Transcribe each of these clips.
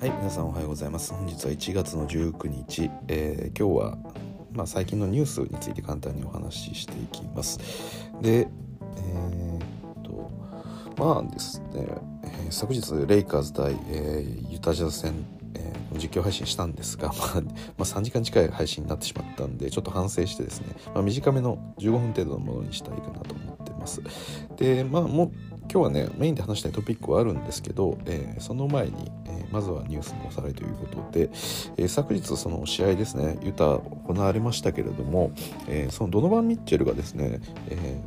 はい皆さんおはようございます。本日は1月の19日、えー、今日はまあ、最近のニュースについて簡単にお話ししていきます。でえー、っとまあですね、えー、昨日レイカーズ対、え、ユタジャズ戦え、実況配信したんですが、まあ、まあ、3時間近い配信になってしまったんでちょっと反省してですね、まあ、短めの15分程度のものにしたいかなと思ってます。でまあもう今日はねメインで話したいトピックはあるんですけど、えー、その前に、えー、まずはニュースのおさらいということで、えー、昨日その試合ですねユタ行われましたけれども、えそのドノバン・ミッチェルがですね、え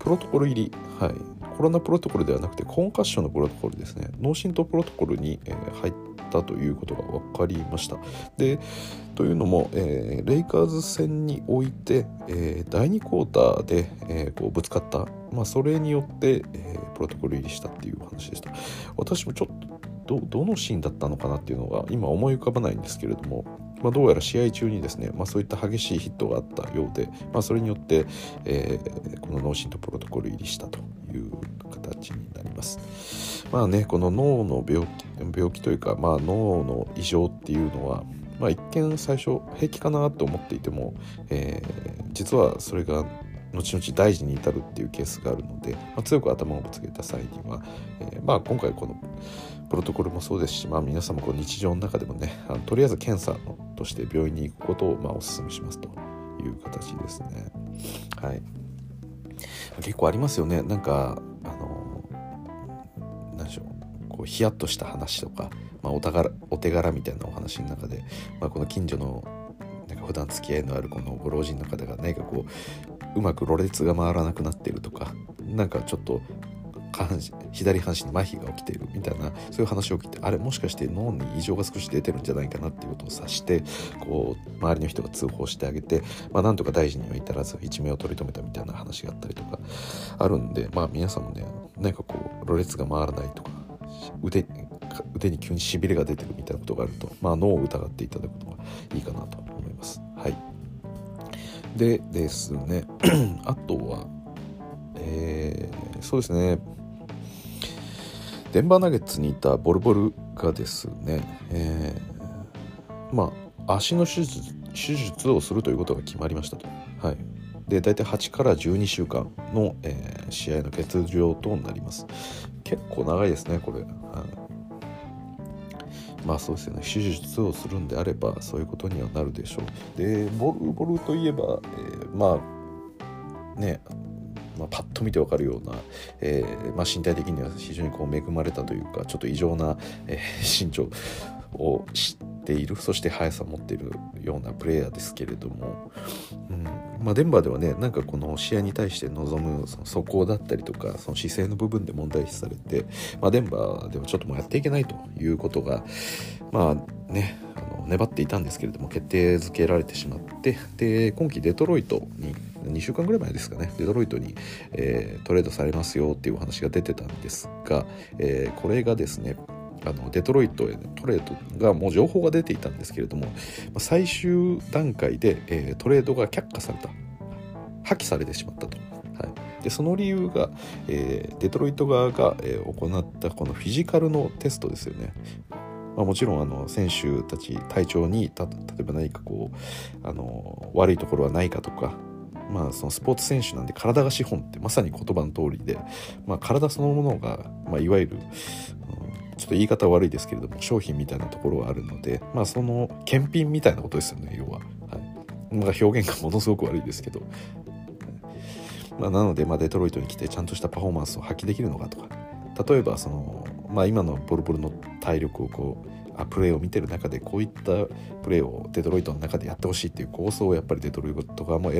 プロトコル入り、はい、コロナプロトコルではなくてコンカッションのプロトコルですね脳震盪プロトコルに、え入ってたということが分かりました。でというのも、えー、レイカーズ戦において、えー、第2クォーターで、えー、こうぶつかった、まあ、それによって、えプロトコル入りしたっていう話でした。私もちょっとどのシーンだったのかなっていうのが今思い浮かばないんですけれども、まあ、どうやら試合中にですね、まあ、そういった激しいヒットがあったようで、まあ、それによって、えー、この脳震盪プロトコル入りしたという形になります。まあねこの脳の病気病気というか、まあ、脳の異常っていうのは、まあ、一見最初平気かなと思っていても、えー、実はそれが後々大事に至るっていうケースがあるので、まあ、強く頭をぶつけた際には、えー、まあ、今回このプロトコルもそうですし、まあ、皆様こう日常の中でもねあのとりあえず検査として病院に行くことをまあお勧めしますという形ですね。はい、結構ありますよねなんかあの何でしょうこうヒヤッとした話とか、まあ、お宝お手柄みたいなお話の中で、まあ、この近所のなんか普段付き合いのあるこのご老人の方が何かこううまくろれつが回らなくなってるとかなんかちょっと下半身左半身に麻痺が起きているみたいなそういう話を聞いてあれもしかして脳に異常が少し出てるんじゃないかなっていうことを察してこう周りの人が通報してあげて、まあ、なんとか大事には至らず一命を取り留めたみたいな話があったりとかあるんでまあ皆さんもね何かこうろれつが回らないとか腕腕に急にしびれが出てるみたいなことがあると、まあ、脳を疑っていただくのがいいかなと思います。はい、でですね。あとはえー、そうですね。デンバーナゲッツにいたボルボルがですね、えー、まあ足の手術手術をするということが決まりましたと。はい、で大体8から12週間の、えー、試合の欠場となります。結構長いですねこれ。はいまあそうですよね手術をするんであればそういうことにはなるでしょう。でボルボルといえば、えー、まあねまあ、パッと見てわかるような、えーまあ、身体的には非常にこう恵まれたというかちょっと異常な、えー、身長を知っているそして速さを持っているようなプレイヤーですけれども、うんまあ、デンバーではねなんかこの試合に対して臨むその走行だったりとかその姿勢の部分で問題視されて、まあ、デンバーではちょっともうやっていけないということがまあねあの粘っていたんですけれども決定づけられてしまってで今季デトロイトに2週間ぐらい前ですかねデトロイトに、えー、トレードされますよっていうお話が出てたんですが、えー、これがですねあのデトロイトへのトレードがもう情報が出ていたんですけれども最終段階で、えー、トレードが却下された破棄されてしまったと。はい、でその理由が、えー、デトロイト側が、えー、行ったこのフィジカルのテストですよね。まあ、もちろんあの選手たち体調に例えば何かこうあの悪いところはないかとかまあ、そのスポーツ選手なんで体が資本ってまさに言葉の通りで、まあ、体そのものが、まあ、いわゆる、うん、ちょっと言い方悪いですけれども商品みたいなところはあるので、まあ、その検品みたいなことですよね要は、はい、まあ、表現がものすごく悪いですけど、まあ、なので、まあ、デトロイトに来てちゃんとしたパフォーマンスを発揮できるのかとか。例えばその、まあ、今のボルボルの体力をこうあプレーを見てる中でこういったプレーをデトロイトの中でやってほしいっていう構想をやっぱりデトロイト側も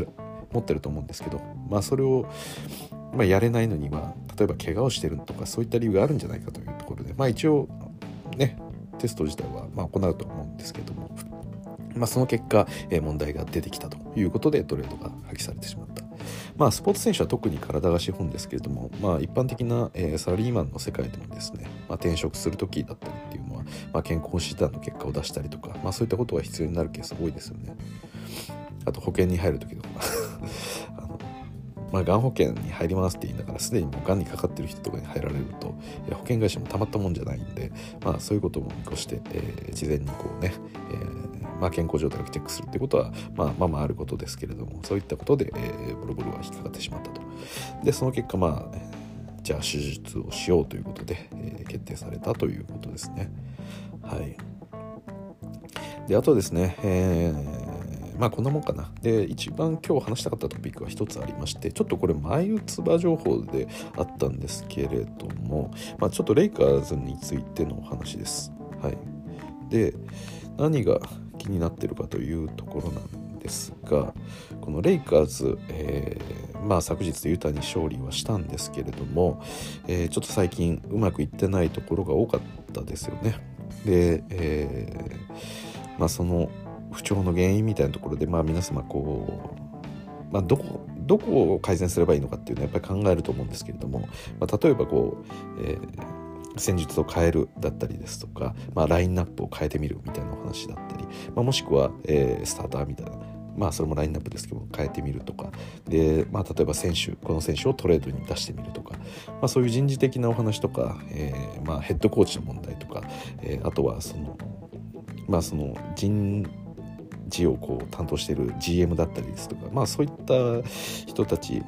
持ってると思うんですけど、まあ、それを、まあ、やれないのには例えば怪我をしてるとかそういった理由があるんじゃないかというところで、まあ、一応ねテスト自体はま行うと思うんですけども、まあ、その結果、え問題が出てきたということでトレードが破棄されてしまった。まあ、スポーツ選手は特に体が資本ですけれども、まあ、一般的な、えー、サラリーマンの世界でもですね、まあ、転職する時だったりっていうのは、まあ、健康診断の結果を出したりとか、まあ、そういったことが必要になるケース多いですよね。あと保険に入る時とか。あのまあ、がん保険に入りますって言いながらすでにもうがんにかかってる人とかに入られると保険会社もたまったもんじゃないんで、まあ、そういうことも見越して、えー、事前にこうね、えーまあ、健康状態をチェックするってことは、まあ、まあまああることですけれどもそういったことで、え、ボロボロは引っかかってしまったと。でその結果まあじゃあ手術をしようということで、え、決定されたということですね。はい。であとですね、えー、まあこんなもんかな。で、一番今日話したかったトピックは一つありまして、ちょっとこれ前打つ場情報であったんですけれども、まあ、ちょっとレイカーズについてのお話です。はい。で、何が気になってるかというところなんですが、このレイカーズ、えー、まあ昨日ユタに勝利はしたんですけれども、えー、ちょっと最近うまくいってないところが多かったですよね。で、えーまあ、その不調の原因みたいなところで、まあ、皆様こう、まあ、どこどこを改善すればいいのかっていうのはやっぱり考えると思うんですけれども、まあ、例えばこう、えー、戦術を変えるだったりですとか、まあ、ラインナップを変えてみるみたいなお話だったり、まあ、もしくは、えー、スターターみたいなまあそれもラインナップですけど変えてみるとか。で、まあ、例えば選手この選手をトレードに出してみるとか、まあ、そういう人事的なお話とか、えーまあ、ヘッドコーチの問題とか、えー、あとはそのまあその人事をこう担当してる GM だったりですとか、まあ、そういった人たち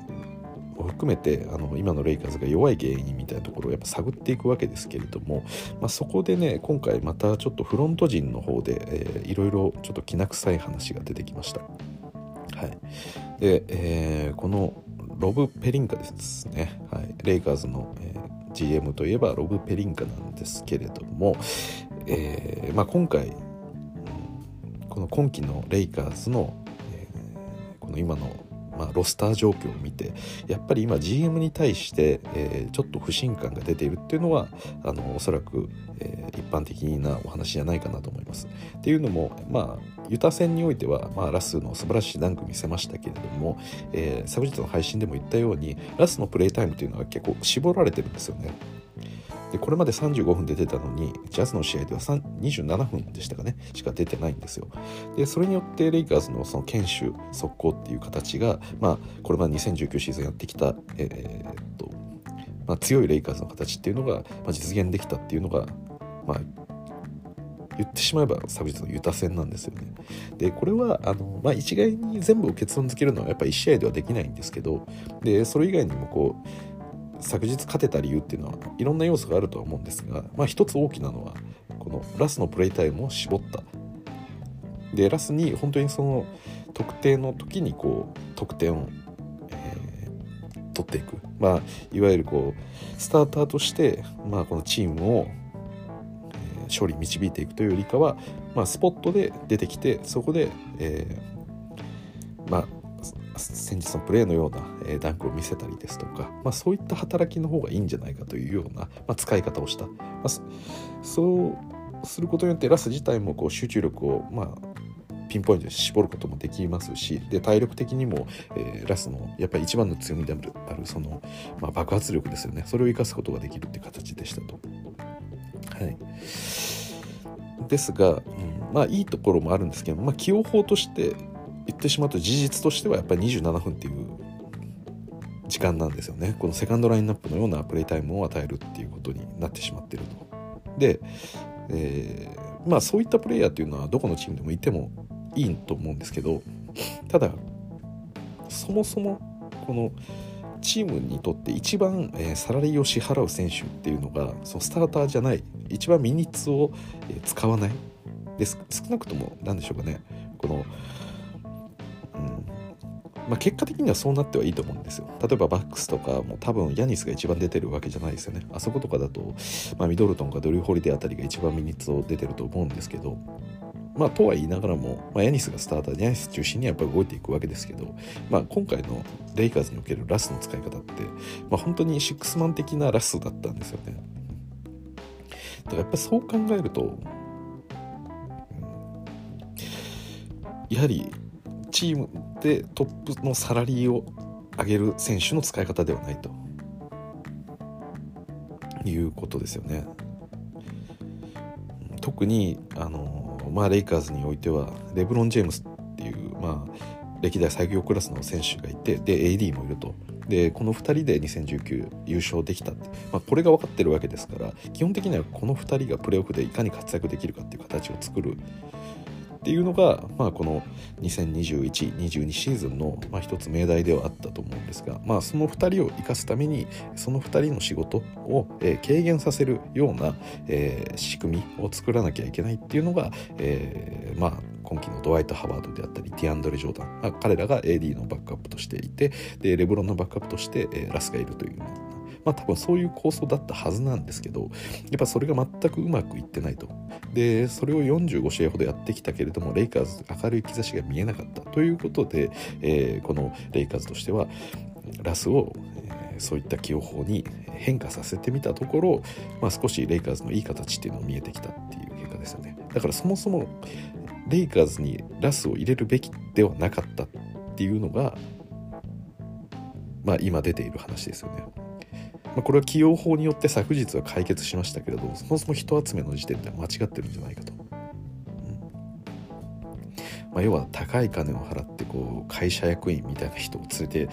を含めてあの今のレイカーズが弱い原因みたいなところをやっぱ探っていくわけですけれども、まあ、そこでね今回またちょっとフロント陣の方で、えー、いろいろちょっときな臭い話が出てきました。はい、で、えー、このロブ・ペリンカですね、はい、レイカーズの、えー、GM といえばロブ・ペリンカなんですけれども、えーまあ、今回この今季のレイカーズの、えー、この今の、まあ、ロスター状況を見てやっぱり今 GM に対して、えー、ちょっと不信感が出ているっていうのはあのおそらく、えー、一般的なお話じゃないかなと思います。っていうのもまあユタ戦においては、まあ、ラスの素晴らしいダンク見せましたけれども、えー、昨日の配信でも言ったようにラスのプレイタイムというのは結構絞られてるんですよね。でこれまで35分で出たのにジャズの試合では27分でしたかねしか出てないんですよでそれによってレイカーズのその堅守速攻っていう形が、まあ、これまで2019シーズンやってきた、えー、っとまあ、強いレイカーズの形っていうのが、まあ、実現できたっていうのが、まあ、言ってしまえば昨日のユタ戦なんですよね。でこれはあの、まあ、一概に全部を結論付けるのはやっぱ1試合ではできないんですけどでそれ以外にもこう昨日勝てた理由っていうのはいろんな要素があるとは思うんですが、まあ、一つ大きなのはこのラスのプレイタイムを絞ったでラスに本当にその特定の時にこう得点を、えー、取っていく、まあ、いわゆるこうスターターとして、まあ、このチームを、えー、勝利導いていくというよりかは、まあ、スポットで出てきてそこで、えー、まあ先日のプレーのような、えダンクを見せたりですとか、まあ、そういった働きの方がいいんじゃないかというような、まあ、使い方をした、まあ、そうすることによってラス自体もこう集中力を、まあ、ピンポイントで絞ることもできますしで体力的にも、えー、ラスのやっぱり一番の強みであるその、まあ、爆発力ですよね。それを生かすことができるって形でしたと。はい、ですが、うん、まあいいところもあるんですけど、まあ、起用法として言ってしまうと事実としてはやっぱり27分っていう時間なんですよね。このセカンドラインナップのようなプレイタイムを与えるっていうことになってしまってると。で、えー、まあそういったプレイヤーっていうのはどこのチームでもいてもいいと思うんですけどただそもそもこのチームにとって一番、えー、サラリーを支払う選手っていうのがそのスターターじゃない一番ミニッツを、えー、使わない。で少なくとも何でしょうかね。このまあ、結果的にはそうなってはいいと思うんですよ。例えばバックスとかも多分ヤニスが一番出てるわけじゃないですよね。あそことかだと、まあ、ミドルトンかドリュー・ホリデーあたりが一番ミニッツを出てると思うんですけど、まあ、とは言いながらも、まあ、ヤニスがスターターでヤニス中心にはやっぱり動いていくわけですけど、まあ、今回のレイカーズにおけるラスの使い方って、まあ、本当にシックスマン的なラスだったんですよね。だからやっぱそう考えると、やはりチームでトップのサラリーを上げる選手の使い方ではないと。いうことですよね。特にあの、まあ、レイカーズにおいてはレブロン・ジェームスっていう、まあ、歴代最強クラスの選手がいてで AD もいると。でこの2人で2019優勝できたって、まあ、これが分かってるわけですから基本的にはこの2人がプレーオフでいかに活躍できるかっていう形を作るっていうのが、まあ、この2021-22シーズンの、まあ、一つ命題ではあったと思うんですが、まあ、その2人を生かすためにその2人の仕事を、え、軽減させるような、えー、仕組みを作らなきゃいけないっていうのが、えー、まあ今季のドワイト・ハワードであったりティアンドレ・ジョーダン、まあ、彼らが AD のバックアップとしていてでレブロンのバックアップとして、えー、ラスがいるというまあ多分そういう構想だったはずなんですけどやっぱそれが全くうまくいってないと。でそれを45試合ほどやってきたけれどもレイカーズ明るい兆しが見えなかった。ということで、えー、このレイカーズとしてはラスを、えー、そういった起用法に変化させてみたところ、まあ、少しレイカーズのいい形っていうのが見えてきたっていう結果ですよね。だからそもそもレイカーズにラスを入れるべきではなかったっていうのがまあ今出ている話ですよね。まあ、これは起用法によって昨日は解決しましたけれどそもそも人集めの時点では間違ってるんじゃないかと。うん。まあ、要は高い金を払ってこう会社役員みたいな人を連れて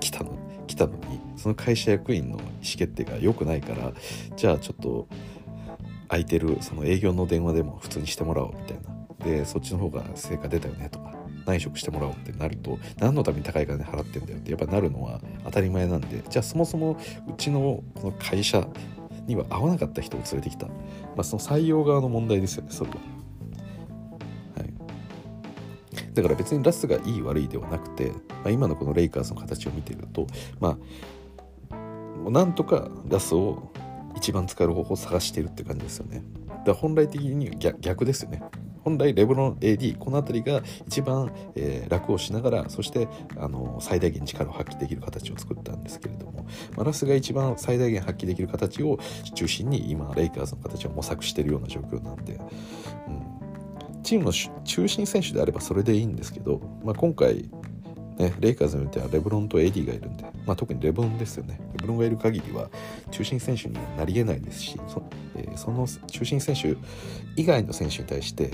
きたの来たのにその会社役員の意思決定が良くないからじゃあちょっと空いてるその営業の電話でも普通にしてもらおうみたいな。でそっちの方が成果出たよねとか。内職してもらおうってなると何のために高い金払ってんだよってやっぱなるのは当たり前なんでじゃあそもそもうちのこの会社には合わなかった人を連れてきた、まあ、その採用側の問題ですよねそれは。はい、だから別にラスがいい悪いではなくて、まあ、今のこのレイカーズの形を見ているとまあなんとかラスを一番使える方法を探しているって感じですよね。だから本来的に逆逆ですよね。本来レブロン AD この辺りが一番、えー、楽をしながらそしてあの最大限力を発揮できる形を作ったんですけれども、まあ、ラスが一番最大限発揮できる形を中心に今レイカーズの形を模索しているような状況なんで、うん、チームの中心選手であればそれでいいんですけど、まあ、今回ね、レイカーズによってはレブロンとエディがいるんで、まあ、特にレブロンですよね。レブロンがいる限りは中心選手になりえないですしそ,、えー、その中心選手以外の選手に対して、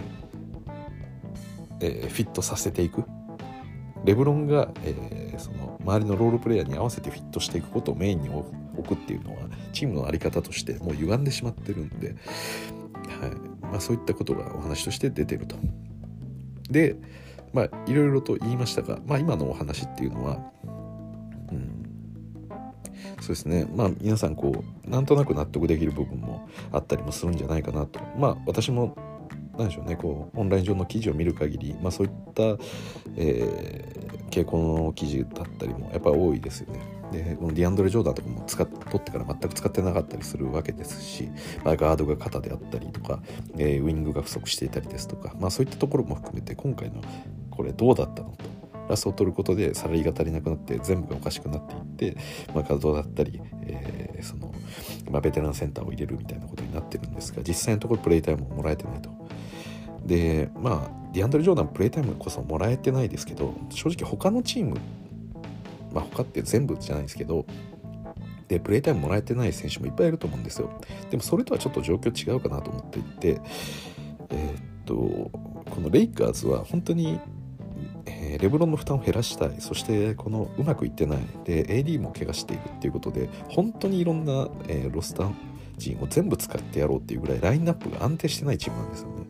えー、フィットさせていく。レブロンが、えー、その周りのロールプレイヤーに合わせてフィットしていくことをメインに置くっていうのはチームの在り方としてもう歪んでしまってるんで、はいまあ、そういったことがお話として出てると。で、まあいろいろと言いましたが、まあ、今のお話っていうのは、うん、そうですねまあ皆さんこうなんとなく納得できる部分もあったりもするんじゃないかなとまあ私も何でしょうねこうオンライン上の記事を見る限り、まあ、そういった、えー、傾向の記事だったりもやっぱり多いですよね。でこのディアンドレ・ジョーダンとかも使っ取ってから全く使ってなかったりするわけですし、まあ、ガードが肩であったりとか、えー、ウィングが不足していたりですとか、まあ、そういったところも含めて今回のこれどうだったの？とラスを取ることでサラリーが足りなくなって全部がおかしくなっていって、まあ、稼働だったり、えー、その、まあ、ベテランセンターを入れるみたいなことになってるんですが実際のところプレイタイムをもらえてないと。でまあディアンドレ・ジョーダンプレイタイムこそもらえてないですけど正直他のチームまあ他って全部じゃないですけどでプレイタイムもらえてない選手もいっぱいいると思うんですよ。でもそれとはちょっと状況違うかなと思っていてえー、っとこのレイカーズは本当にえ、レブロンの負担を減らしたい。そしてこのうまくいってない。で AD も怪我しているっていうことで本当にいろんな、えー、ロスター陣を全部使ってやろうっていうぐらいラインナップが安定してないチームなんですよね。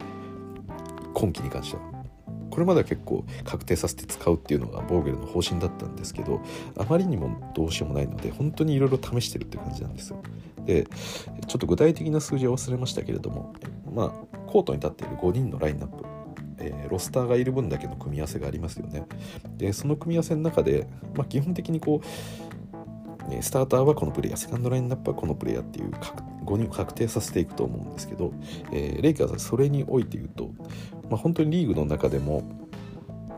今季に関しては。これまでは結構確定させて使うっていうのがボーゲルの方針だったんですけどあまりにもどうしようもないので本当にいろいろ試してるって感じなんですよ。でちょっと具体的な数字は忘れましたけれどもまあコートに立っている5人のラインナップえー、ロスターがいる分だけの組み合わせがありますよね。でその組み合わせの中で、まあ、基本的にこう、スターターはこのプレイヤーセカンドラインナップはこのプレイヤーっていう5人を確定させていくと思うんですけど、えー、レイカーズはそれにおいて言うと、まあ、本当にリーグの中でも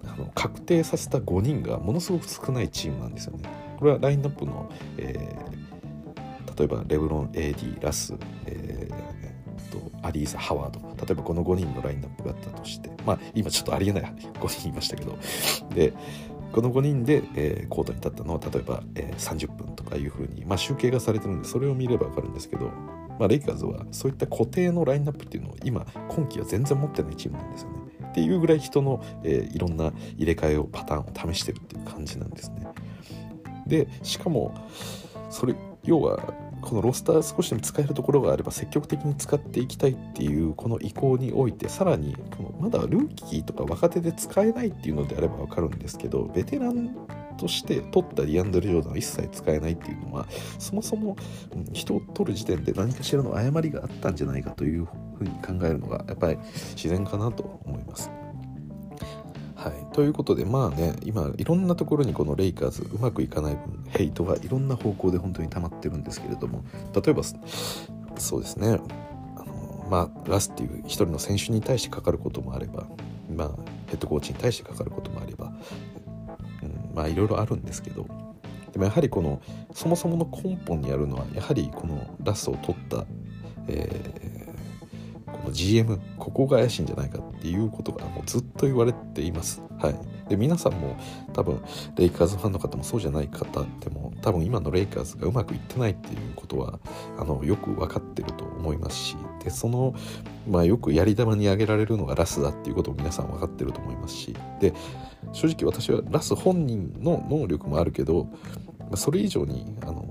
あの確定させた5人がものすごく少ないチームなんですよね。これはラインナップの、えー、例えばレブロン、AD、ラス、えー、とアリーザ・ハワード。例えばこの5人のラインナップがあったとして。まあ今ちょっとありえない5人いましたけど。でこの5人で、えー、コートに立ったのは例えば、えー、30分とかいうふうに、まあ、集計がされてるんでそれを見れば分かるんですけど、まあ、レイカーズはそういった固定のラインナップっていうのを今今季は全然持ってないチームなんですよね。っていうぐらい人の、えー、いろんな入れ替えをパターンを試してるっていう感じなんですね。でしかもそれ要はこのロスター少しでも使えるところがあれば積極的に使っていきたいっていうこの意向においてさらにこのまだルーキーとか若手で使えないっていうのであれば分かるんですけどベテランとして取ったリアンドル・ジョーダンは一切使えないっていうのはそもそも人を取る時点で何かしらの誤りがあったんじゃないかというふうに考えるのがやっぱり自然かなと思います。はい、ということでまあね今いろんなところにこのレイカーズうまくいかない分ヘイトがいろんな方向で本当に溜まってるんですけれども例えばそうですね。あのまあラスっていう一人の選手に対してかかることもあればまあヘッドコーチに対してかかることもあれば、うん、まあいろいろあるんですけどでもやはりこのそもそもの根本にあるのはやはりこのラスを取った、えー GM ここが怪しいんじゃないかっていうことがもうずっと言われています。はい、で皆さんも多分レイカーズファンの方もそうじゃない方でも多分今のレイカーズがうまくいってないっていうことはあのよく分かってると思いますしでその、まあ、よくやり玉に挙げられるのがラスだっていうことも皆さん分かってると思いますしで正直私はラス本人の能力もあるけどそれ以上にあの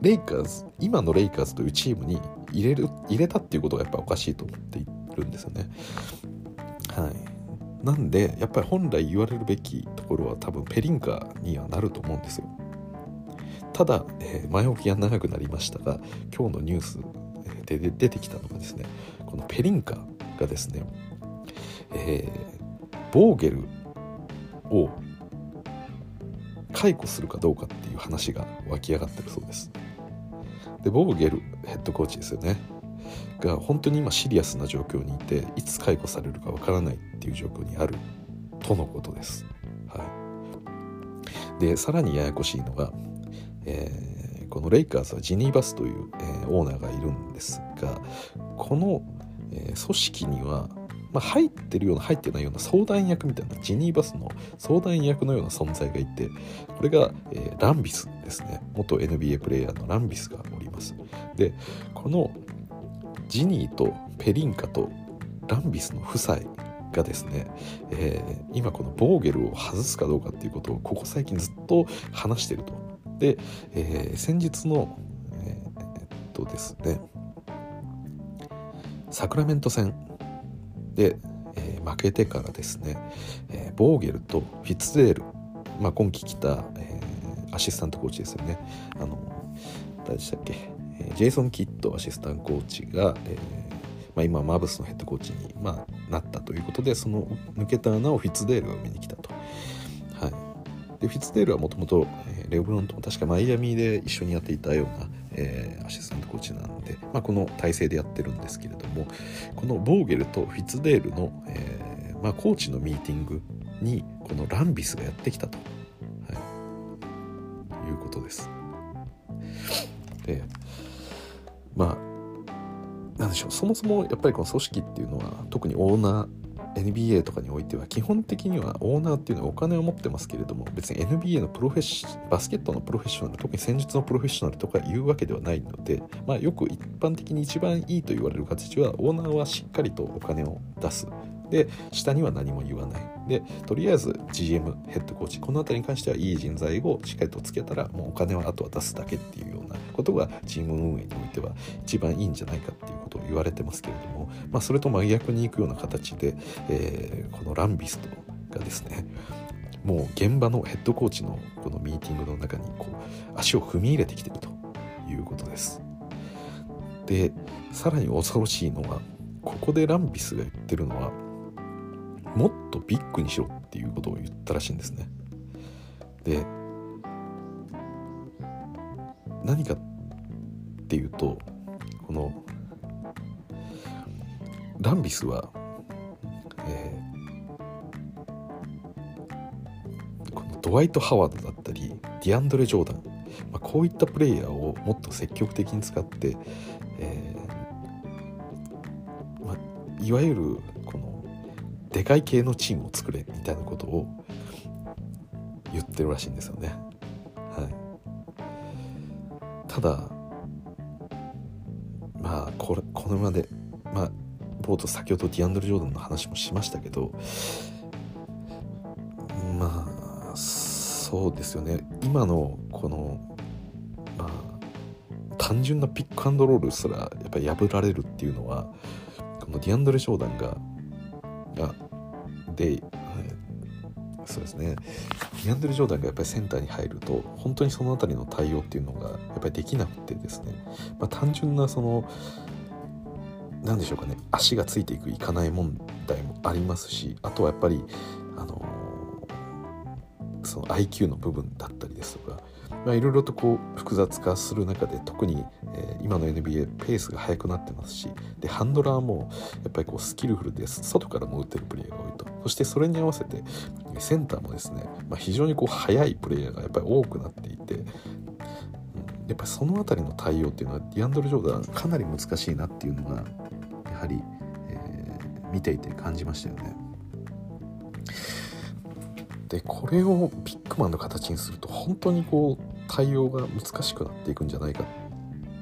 レイカーズ今のレイカーズというチームに入れる入れたっていうことがやっぱおかしいと思っているんですよね。はい、なんでやっぱり本来言われるべきところは多分ペリンカにはなると思うんですよ。ただ、えー、前置きが長くなりましたが今日のニュースで出てきたのがですねこのペリンカがですね、えー、ボーゲルを解雇するかどうかっていう話が湧き上がってるそうです。でボーゲルヘッドコーチですよねが本当に今シリアスな状況にいていつ解雇されるかわからないっていう状況にあるとのことです。はい、でさらにややこしいのが、えー、このレイカーズはジニーバスという、えー、オーナーがいるんですがこの、えー、組織にはまあ、入ってるような入ってないような相談役みたいなジニーバスの相談役のような存在がいてこれが、えー、ランビスですね。元 NBA プレーヤーのランビスがおります。でこのジニーとペリンカとランビスの夫妻がですね、えー、今このボーゲルを外すかどうかっていうことをここ最近ずっと話してると。で、えー、先日のえー、っとですねサクラメント戦で、えー、負けてからですね、えー、ボーゲルとフィッツデール、まあ、今季来た、えー、アシスタントコーチですよね。あの誰でしたっけ、えジェイソン・キッドアシスタントコーチが、えまあ、今マブスのヘッドコーチに、まあ、なったということでその抜けた穴をフィッツデールが埋めに来たと。はい、でフィッツデールはもともとレオブロンとも確かマイアミで一緒にやっていたような、えー、アシスタントコーチなんで、まあ、この体制でやってるんですけれどもこのボーゲルとフィッツデールの、えーまあ、コーチのミーティングにこのランビスがやってきたと、はい、いうことです。でまあなんでしょう。そもそもやっぱりこの組織っていうのは特にオーナー NBA とかにおいては基本的にはオーナーっていうのはお金を持ってますけれども別に NBA のプロフェッショバスケットのプロフェッショナル特に戦術のプロフェッショナルとかいうわけではないので、まあ、よく一般的に一番いいと言われる形はオーナーはしっかりとお金を出す。で下には何も言わないでとりあえず GM ヘッドコーチこの辺りに関してはいい人材をしっかりとつけたらもうお金はあとは出すだけっていうようなことがチーム運営においては一番いいんじゃないかっていうことを言われてますけれども、まあ、それと真逆にいくような形で、えー、このランビストがですねもう現場のヘッドコーチのこのミーティングの中にこう足を踏み入れてきてるということです。でさらに恐ろしいのはここでランビスが言ってるのはもっとビッグにしろっていうことを言ったらしいんですね。で何かっていうとこのランビスは、えー、このドワイト・ハワードだったりディアンドレ・ジョーダン、まあ、こういったプレイヤーをもっと積極的に使って、えーまあ、いわゆるでかい系のチームを作れみたいなことを言ってるらしいんですよね。はい、ただまあこれこのまでまあ冒頭先ほどディアンドル・ジョーダンの話もしましたけどまあそうですよね今のこのまあ単純なピックアンドロールすらやっぱり破られるっていうのはこのディアンドレ・ジョーダンががでそうですね。ディアンドレ・ジョーダンがやっぱりセンターに入ると本当にその辺りの対応っていうのがやっぱりできなくてですね、まあ、単純なその何でしょうかね。足がついていくいかない問題もありますしあとはやっぱりあのその IQ の部分だったりですとかまあ、いろいろとこう複雑化する中で特に、え、今の NBA ペースが速くなってますしでハンドラーもやっぱりこうスキルフルで外からも打ってるプレイヤーが多いとそしてそれに合わせてセンターもですね、まあ、非常にこう速いプレイヤーがやっぱり多くなっていて、やっぱりその辺りの対応っていうのはディアンドル・ジョーダンかなり難しいなっていうのがやはり、えー、見ていて感じましたよね。でこれをビッグマンの形にすると本当にこう対応が難しくなっていくんじゃないかっ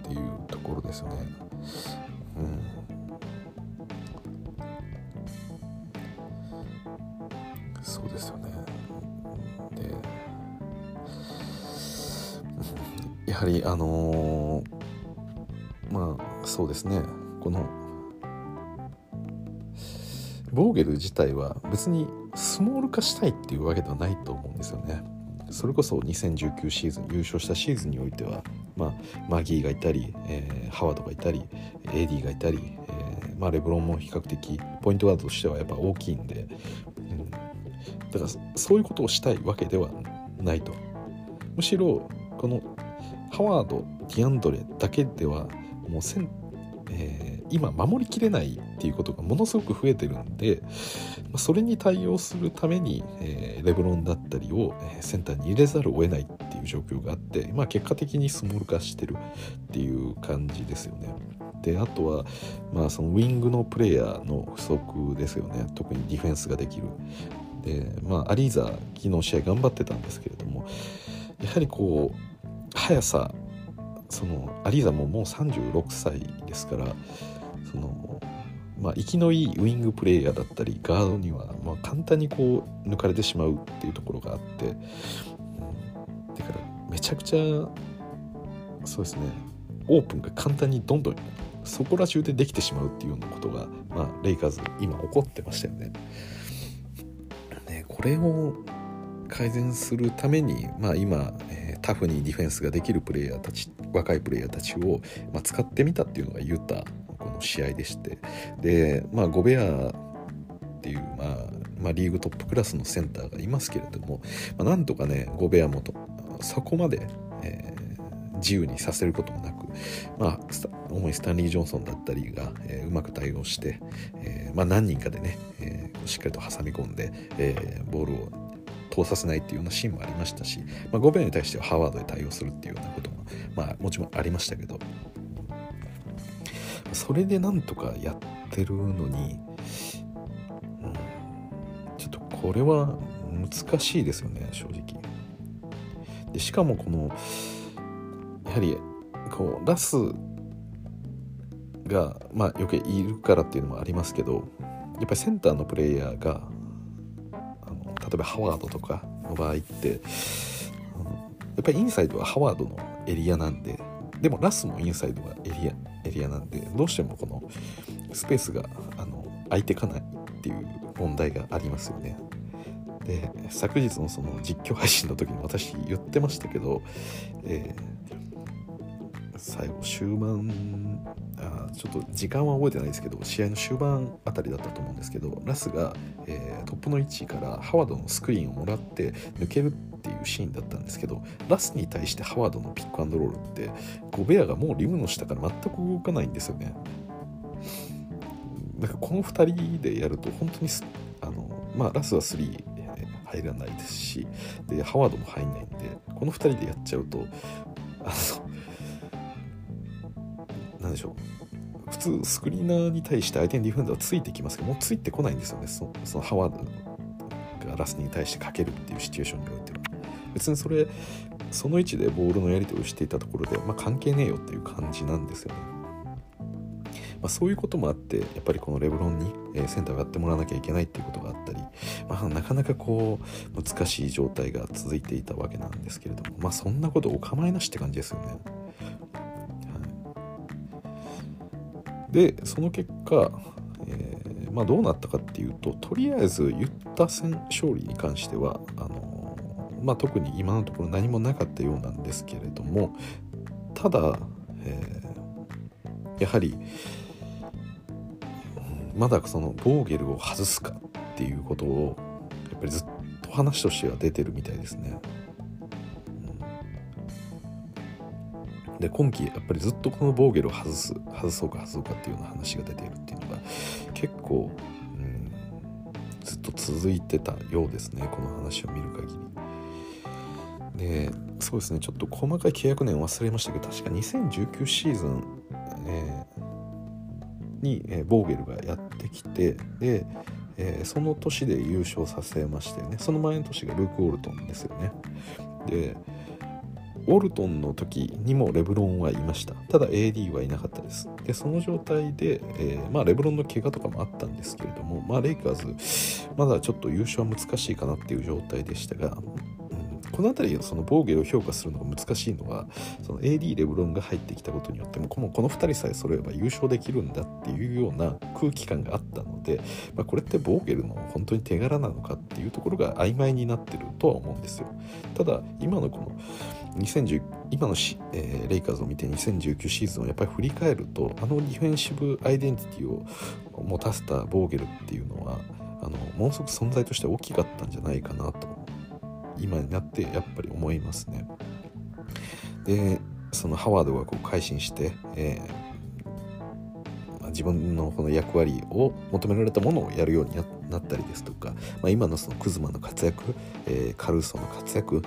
ていうところですよね。うん、そうですよね。でやはりあのー、まあそうですねこのボーゲル自体は別にスモール化したいっていうわけではないと思うんですよね。それこそ2019シーズン優勝したシーズンにおいては、まあ、マギーがいたり、えー、ハワードがいたりエディがいたり、えーまあ、レブロンも比較的ポイントガードとしてはやっぱ大きいんで、うん、だからそういうことをしたいわけではないとむしろこのハワードディアンドレだけではもうせん、えー、今守りきれないっていうことがものすごく増えてるんでそれに対応するために、えー、レブロンだったりをセンターに入れざるを得ないっていう状況があって、まあ、結果的にスモール化してるっていう感じですよね。であとは、まあ、そのウィングのプレイヤーの不足ですよね特にディフェンスができる。でまあ、アリーザ昨日試合頑張ってたんですけれどもやはりこう速さそのアリーザももう36歳ですからそのまあ、生きのいいウイングプレーヤーだったりガードには、まあ、簡単にこう抜かれてしまうっていうところがあって、うん、だからめちゃくちゃそうですねオープンが簡単にどんどんそこら中でできてしまうっていうようなことが、まあ、レイカーズ今起こってましたよね。ねこれを改善するために、まあ、今、タフにディフェンスができるプレイヤーたち若いプレイヤーたちを、まあ、使ってみたっていうのがユタこの試合でして。で、まあ、ゴベアっていう、まあまあ、リーグトップクラスのセンターがいますけれども、まあ、なんとかねゴベアもとそこまで、えー、自由にさせることもなく、まあ、主にスタンリー・ジョンソンだったりが、えー、うまく対応して、えーまあ、何人かでね、えー、しっかりと挟み込んで、えー、ボールを通させないっていうようなシーンもありましたし、まあ、ゴベアに対してはハワードで対応するっていうようなことも、まあ、もちろんありましたけどそれでなんとかやってるのに、うん、ちょっとこれは難しいですよね正直。でしかもこのやはりこうラスがまあよくいるからっていうのもありますけどやっぱりセンターのプレイヤーが例えばハワードとかの場合ってやっぱりインサイドはハワードのエリアなんででもラスもインサイドがエリアエリアなんでどうしてもこのスペースがあの空いてかないっていう問題がありますよね。で昨日のその実況配信の時に私言ってましたけど、えー、最後終盤あちょっと時間は覚えてないですけど試合の終盤あたりだったと思うんですけどラスが、えー、トップの位置からハワードのスクリーンをもらって抜けるっていうシーンだったんですけどラスに対してハワードのピックアンドロールってゴベアがもうリムの下から全く動かないんですよね。だかこの2人でやると本当にあの、まあ、ラスは3入らないですしでハワードも入んないんでこの2人でやっちゃうとあのでしょう普通スクリーナーに対して相手にディフェンダーはついてきますけどもうついてこないんですよねそのハワードがラスに対してかけるっていうシチュエーションにおいては別にそれその位置でボールのやり取りをしていたところで、まあ、関係ねえよっていう感じなんですよね。まあ、そういうこともあってやっぱりこのレブロンに、えセンターをやってもらわなきゃいけないっていうことがあったり、まあ、なかなかこう難しい状態が続いていたわけなんですけれどもまあそんなことお構いなしって感じですよね。でその結果、えー、まあ、どうなったかっていうととりあえずユッタ戦勝利に関してはあのー、まあ、特に今のところ何もなかったようなんですけれどもただ、えー、やはりまだそのボーゲルを外すかっていうことをやっぱりずっと話としては出てるみたいですね。で今季やっぱりずっとこのボーゲルを外す外そうか外そうかっていうような話が出ているっていうのが結構、うん、ずっと続いてたようですねこの話を見る限り。でそうですねちょっと細かい契約年忘れましたけど確か2019シーズン、えー、に、えー、ボーゲルがやってきてで、えー、その年で優勝させましたよね。その前の年がルーク・オルトンですよね。でウォルトンの時にもレブロンはいました。ただ AD はいなかったです。でその状態で、えー、まあ、レブロンの怪我とかもあったんですけれども、まあ、レイカーズまだちょっと優勝は難しいかなっていう状態でしたがこの辺りその防御を評価するのが難しいのはその AD レブロンが入ってきたことによってもこのこの2人さえ揃えば優勝できるんだっていうような空気感があったので、まあ、これってボーゲルの本当に手柄なのかっていうところが曖昧になってるとは思うんですよ。ただ今のこの2010今のし、えー、レイカーズを見て2019シーズンをやっぱり振り返るとあのディフェンシブアイデンティティを持たせたボーゲルっていうのはあのものすごく存在として大きかったんじゃないかなと今になってやっぱり思いますね。でそのハワードがこう改心して、えー、自分のこの役割を求められたものをやるようになったりですとか、まあ、今のそのクズマの活躍、えー、カルーソの活躍、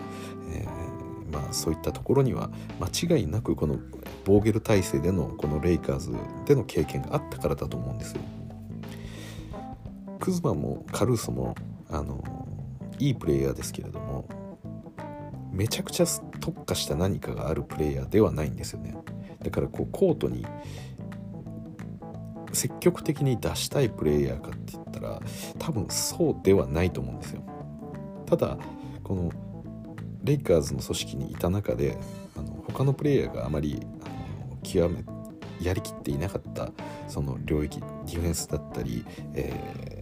えー、まあ、そういったところには間違いなくこのボーゲル体制でのこのレイカーズでの経験があったからだと思うんですよ。クズマもカルーソもあのいいプレイヤーですけれどもめちゃくちゃ特化した何かがあるプレイヤーではないんですよね。だからこうコートに積極的に出したいプレイヤーかって言ったら多分そうではないと思うんですよ。ただこのレイカーズの組織にいた中であの他のプレイヤーがあまりあの極めやりきっていなかったその領域ディフェンスだったり、え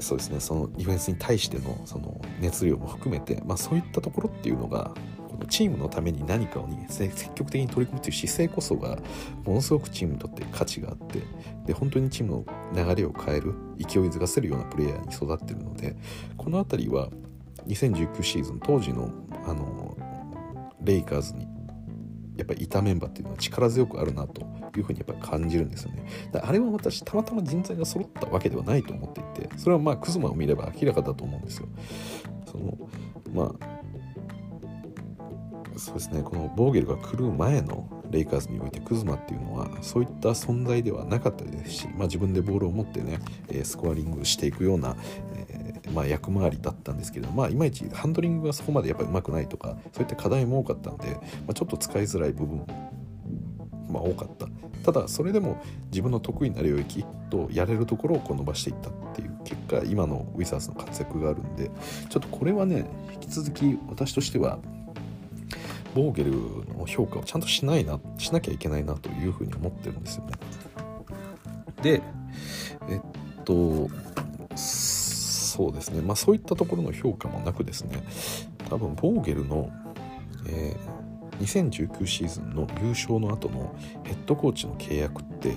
そうですね。そのディフェンスに対してのその熱量も含めて、まあ、そういったところっていうのがこのチームのために何かを、ね、積極的に取り組むという姿勢こそがものすごくチームにとって価値があってで本当にチームの流れを変える勢いづかせるようなプレイヤーに育ってるのでこの辺りは2019シーズン当時のあのレイカーズにやっぱりいたメンバーっていうのは力強くあるなというふうにやっぱり感じるんですよね。だあれは私たまたま人材が揃ったわけではないと思っていてそれはまあクズマを見れば明らかだと思うんですよ。そのまあそうですねこのボーゲルが来る前のレイカーズにおいてクズマっていうのはそういった存在ではなかったですし、まあ、自分でボールを持ってねスコアリングしていくような、えー、まあ、役回りだったんですけど、まあ、いまいちハンドリングがそこまでやっぱりうまくないとかそういった課題も多かったんで、まあ、ちょっと使いづらい部分まあ、多かった。ただそれでも自分の得意な領域とやれるところをこう伸ばしていったっていう結果今のウィザーズの活躍があるんでちょっとこれはね引き続き私としてはボーゲルの評価をちゃんとしないなしなきゃいけないなというふうに思ってるんですよね。でえっとそうですね。まあそういったところの評価もなくですね。多分ボーゲルの、えー2019シーズンの優勝の後のヘッドコーチの契約って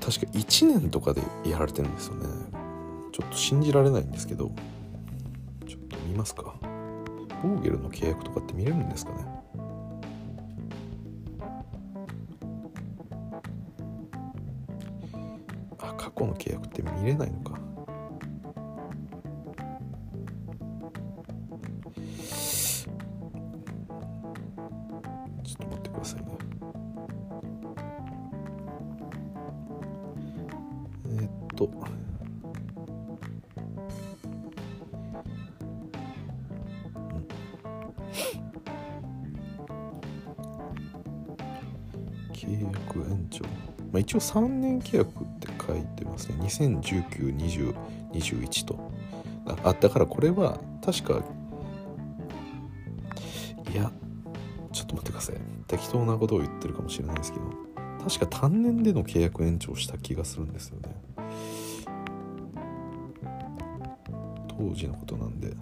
確か1年とかでやられてるんですよね。ちょっと信じられないんですけどちょっと見ますか。ボーゲルの契約とかって見れるんですかね。あ過去の契約って見れないのか。応3年契約って書いてますね。20192021と。あだからこれは確かいやちょっと待ってください。適当なことを言ってるかもしれないですけど確か単年での契約延長した気がするんですよね。当時のことなんで。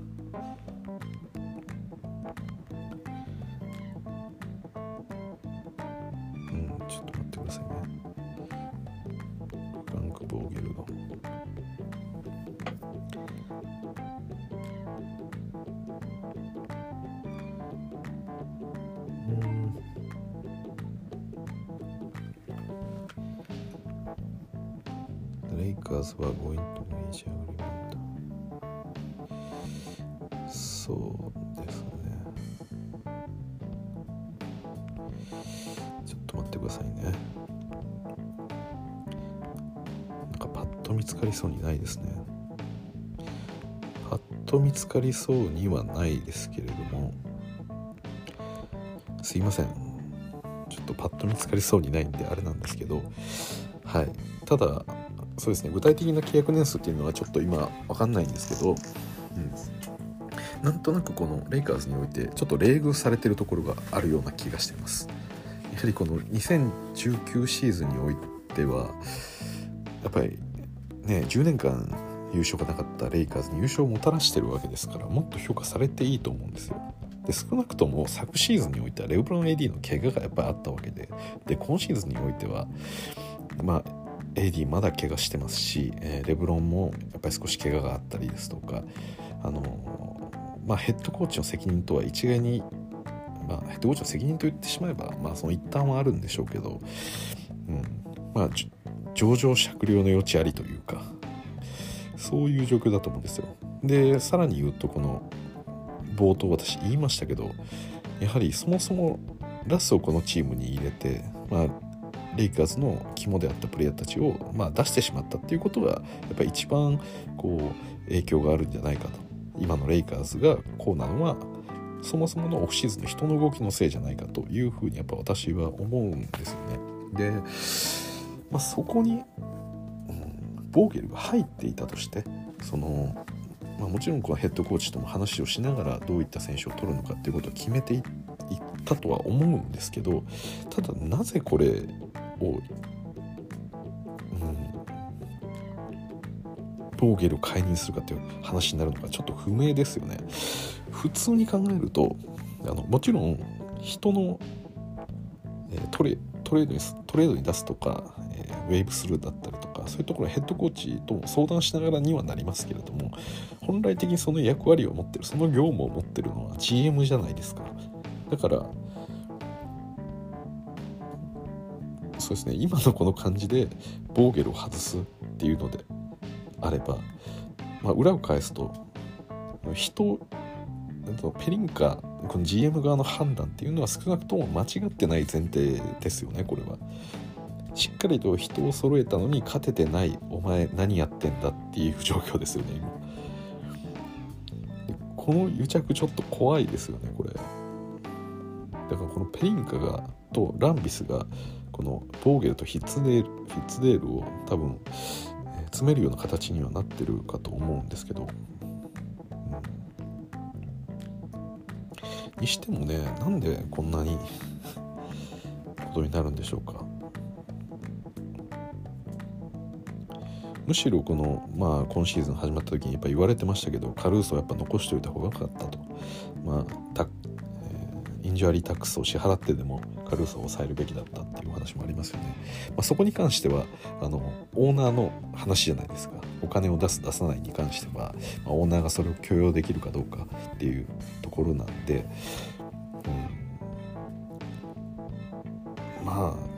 かりそうにはないですけれどもすいません。ちょっとパッと見つかりそうにないんであれなんですけどはい。ただそうですね。具体的な契約年数っていうのはちょっと今わかんないんですけど、うん、なんとなくこのレイカーズにおいてちょっと冷遇されてるところがあるような気がしてます。やはりこの2019シーズンにおいてはやっぱりね10年間優勝がなかったレイカーズに優勝をもたらしてるわけですからもっと評価されていいと思うんですよ。で少なくとも昨シーズンにおいてはレブロン AD の怪我がやっぱりあったわけでで今シーズンにおいてはまあ AD まだ怪我してますし、えーレブロンもやっぱり少し怪我があったりですとかあのーまあ、ヘッドコーチの責任とは一概に、まあ、ヘッドコーチの責任と言ってしまえば、まあ、その一端はあるんでしょうけど、うんまあ、上場酌量の余地ありというかそういう状況だと思うんですよ。でさらに言うとこの冒頭私言いましたけどやはりそもそもラスをこのチームに入れて、まあ、レイカーズの肝であったプレイヤーたちを、まあ、出してしまったっていうことがやっぱり一番こう影響があるんじゃないかと今のレイカーズがこうなのはそもそものオフシーズンの人の動きのせいじゃないかというふうにやっぱ私は思うんですよね。で、まあ、そこに、ボーゲルが入っていたとしてそのまあ、もちろんこのヘッドコーチとも話をしながらどういった選手を取るのかっていうことを決めていったとは思うんですけどただなぜこれを、うん、ボーゲルを解任するかっていう話になるのかちょっと不明ですよね。普通に考えるとあのもちろん人の、えートレトレードにトレードに出すとか、えーウェーブスルーだったりとそういうところヘッドコーチとも相談しながらにはなりますけれども本来的にその役割を持ってるその業務を持ってるのは GM じゃないですかだからそうですね今のこの感じでボーゲルを外すっていうのであれば、まあ、裏を返すと人ペリンカこの GM 側の判断っていうのは少なくとも間違ってない前提ですよねこれは。しっかりと人を揃えたのに勝ててないお前何やってんだっていう状況ですよね今。この癒着ちょっと怖いですよねこれ。だからこのペリンカがとランビスがこのボーゲルとヒッツデールフィッツデールを多分、え詰めるような形にはなってるかと思うんですけど、うん。にしてもねなんでこんなに ことになるんでしょうか。むしろこの、まあ、今シーズン始まった時にやっぱ言われてましたけどカルーソはやっぱ残しておいた方が良かったと、まあたえーインジュアリータックスを支払ってでもカルーソを抑えるべきだったっていうお話もありますよね、まあ、そこに関してはあのオーナーの話じゃないですか。お金を出す出さないに関しては、まあ、オーナーがそれを許容できるかどうかっていうところなんで、うん、まあ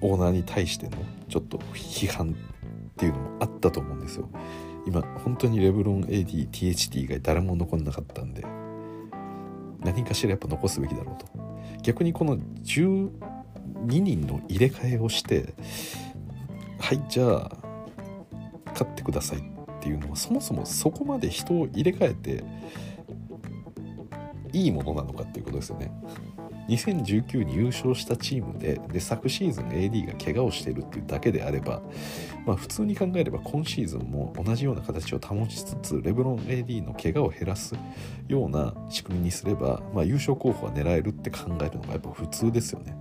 オーナーに対してのちょっと批判っていうのもあったと思うんですよ今本当にレブロン AD THT 以外誰も残んなかったんで何かしらやっぱ残すべきだろうと逆にこの12人の入れ替えをしてはいじゃあ勝ってくださいっていうのはそもそもそこまで人を入れ替えていいものなのかっていうことですよね。2019に優勝したチームでで昨シーズン AD が怪我をしているっていうだけであれば、まあ、普通に考えれば今シーズンも同じような形を保ちつつレブロン AD の怪我を減らすような仕組みにすれば、まあ、優勝候補は狙えるって考えるのがやっぱ普通ですよね。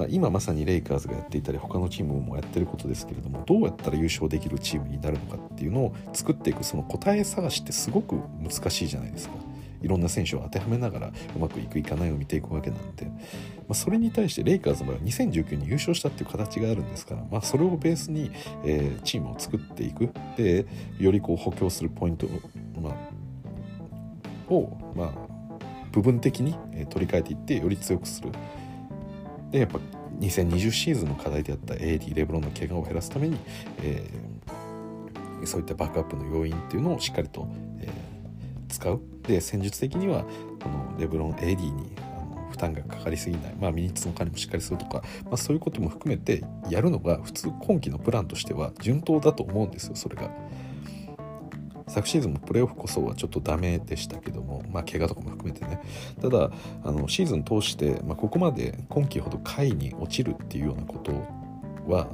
まあ、今まさにレイカーズがやっていたり他のチームもやってることですけれどもどうやったら優勝できるチームになるのかっていうのを作っていくその答え探しってすごく難しいじゃないですか。いろんな選手を当てはめながらうまくいくいかないを見ていくわけなんで、まあ、それに対してレイカーズの場合は2019に優勝したっていう形があるんですから、まあ、それをベースに、えー、チームを作っていくでよりこう補強するポイント、まあ、を、まあ、部分的に取り替えていってより強くする。でやっぱ2020シーズンの課題であった AD レブロンの怪我を減らすために、えー、そういったバックアップの要因っていうのをしっかりと、えー、使う。で戦術的にはこのレブロン AD に負担がかかりすぎない、まあ、ミニッツの管理もしっかりするとか、まあ、そういうことも含めてやるのが普通今季のプランとしては順当だと思うんですよそれが。昨シーズンもプレーオフこそはちょっとダメでしたけども、まあ、怪我とかも含めてね。ただあのシーズン通して、まあ、ここまで今季ほど下位に落ちるっていうようなことは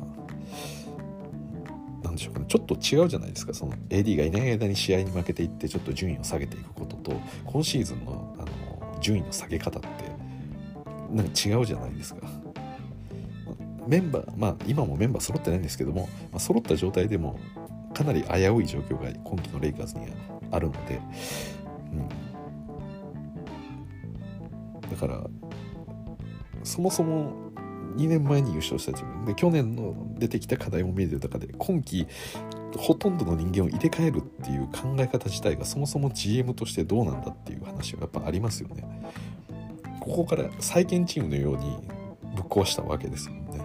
でしょうかね。ちょっと違うじゃないですか。その AD がいない間に試合に負けていってちょっと順位を下げていくことと今シーズンのあの順位の下げ方ってなんか違うじゃないですか。メンバーまあ今もメンバー揃ってないんですけども、まあ、揃った状態でもかなり危うい状況が今季のレイカーズにはあるので、うん、だからそもそも2年前に優勝したチームで去年の出てきた課題も見えてる中で今季ほとんどの人間を入れ替えるっていう考え方自体がそもそも GM としてどうなんだっていう話がやっぱありますよね。ここから再建チームのようにぶっ壊したわけですよね。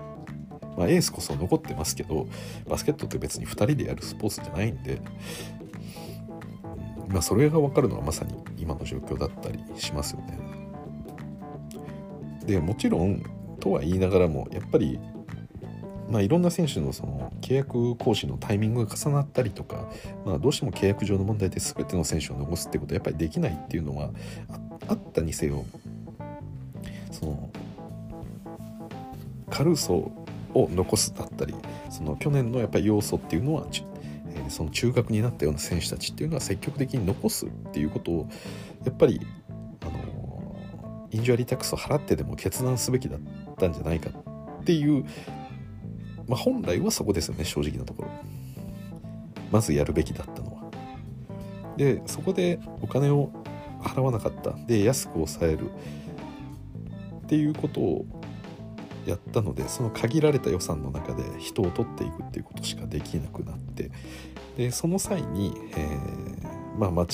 まあ、エースこそ残ってますけどバスケットって別に2人でやるスポーツじゃないんで、まあ、それが分かるのはまさに今の状況だったりしますよね。でもちろんとは言いながらもやっぱりまあ、いろんな選手のその契約更新のタイミングが重なったりとか、まあ、どうしても契約上の問題で全ての選手を残すってことはやっぱりできないっていうのはあったにせよそのカルーソを残すだったりその去年のやっぱり要素っていうのは、えー、その中核になったような選手たちっていうのは積極的に残すっていうことをやっぱりインジュアリータックスを払ってでも決断すべきだったんじゃないかっていう、まあ、本来はそこですよね正直なところ。まずやるべきだったのは。でそこでお金を払わなかった。で安く抑えるっていうことをやったのでその限られた予算の中で人を取っていくっていうことしかできなくなって。でその際に、えー、まあまあ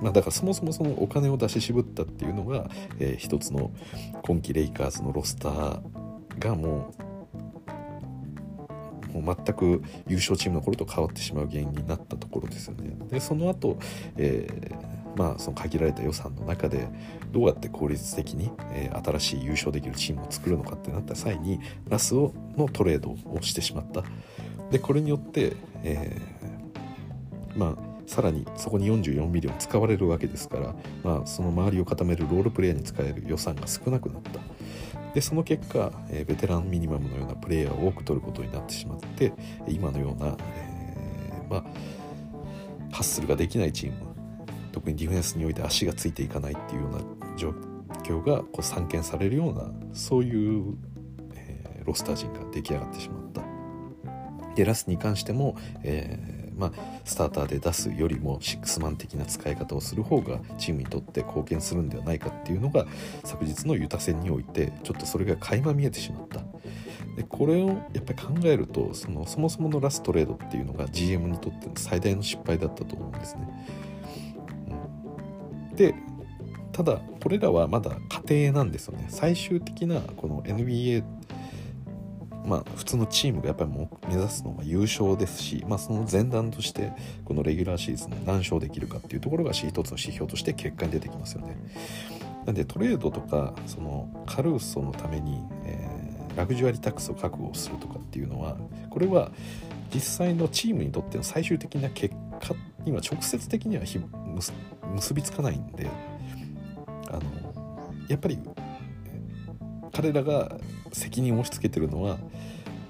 まあ、だからそもそもそのお金を出し渋ったっていうのが、えー、一つの今季レイカーズのロスターがもうもう全く優勝チームの頃と変わってしまう原因になったところですよね。でその後、えーまあ、その限られた予算の中でどうやって効率的に、えー、新しい優勝できるチームを作るのかってなった際にラスをのトレードをしてしまったでこれによって、えー、まあさらにそこに44ミリオン使われるわけですから、まあ、その周りを固めるロールプレイヤーに使える予算が少なくなったでその結果、えー、ベテランミニマムのようなプレイヤーを多く取ることになってしまって今のような、えー、まあ、ハッスルができないチーム特にディフェンスにおいて足がついていかないっていうような状況がこう散見されるようなそういう、えー、ロスター陣が出来上がってしまった。でラスに関しても、えー、まあ、スターターで出すよりもシックスマン的な使い方をする方がチームにとって貢献するんではないかっていうのが昨日のユタ戦においてちょっとそれが垣間見えてしまった。でこれをやっぱり考えるとそのそもそものラストレードっていうのが GM にとっての最大の失敗だったと思うんですね。うんでただこれらはまだ家庭なんですよね最終的なこの NBA まあ普通のチームがやっぱり目指すのが優勝ですし、まあ、その前段としてこのレギュラーシーズン何勝できるかっていうところが一つの指標として結果に出てきますよね。なんでトレードとかそのカルーソのために、えー、ラグジュアリータックスを確保するとかっていうのはこれは実際のチームにとっての最終的な結果には直接的には結びつかないんであのやっぱり彼らが責任を押し付けてるのは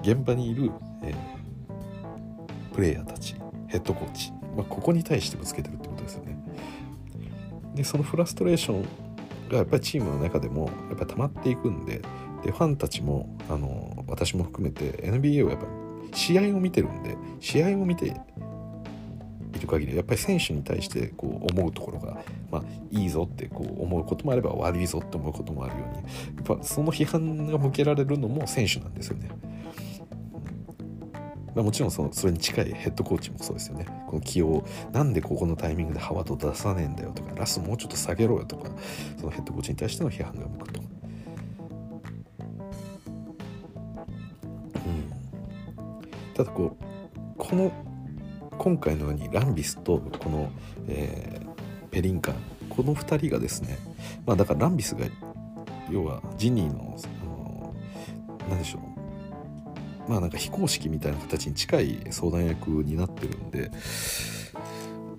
現場にいる、えー、プレイヤーたちヘッドコーチ、まあ、ここに対してぶつけてるってことですよね。でそのフラストレーションがやっぱりチームの中でもやっぱ溜まっていくんででファンたちもあの私も含めて NBA をやっぱ試合を見てるんで試合を見ている限りやっぱり選手に対してこう思うところが、まあ、いいぞってこう思うこともあれば悪いぞって思うこともあるようにやっぱその批判が向けられるのも選手なんですよね。まあ、もちろんそのそれに近いヘッドコーチもそうですよね。この起用なんでここのタイミングでハワード出さねえんだよとかラスもうちょっと下げろよとかそのヘッドコーチに対しての批判が向くと。ただこうこの今回のようにランビスとこの、えー、ペリンカこの2人がですねまあだからランビスが要はジニーの何でしょうまあなんか非公式みたいな形に近い相談役になってるんで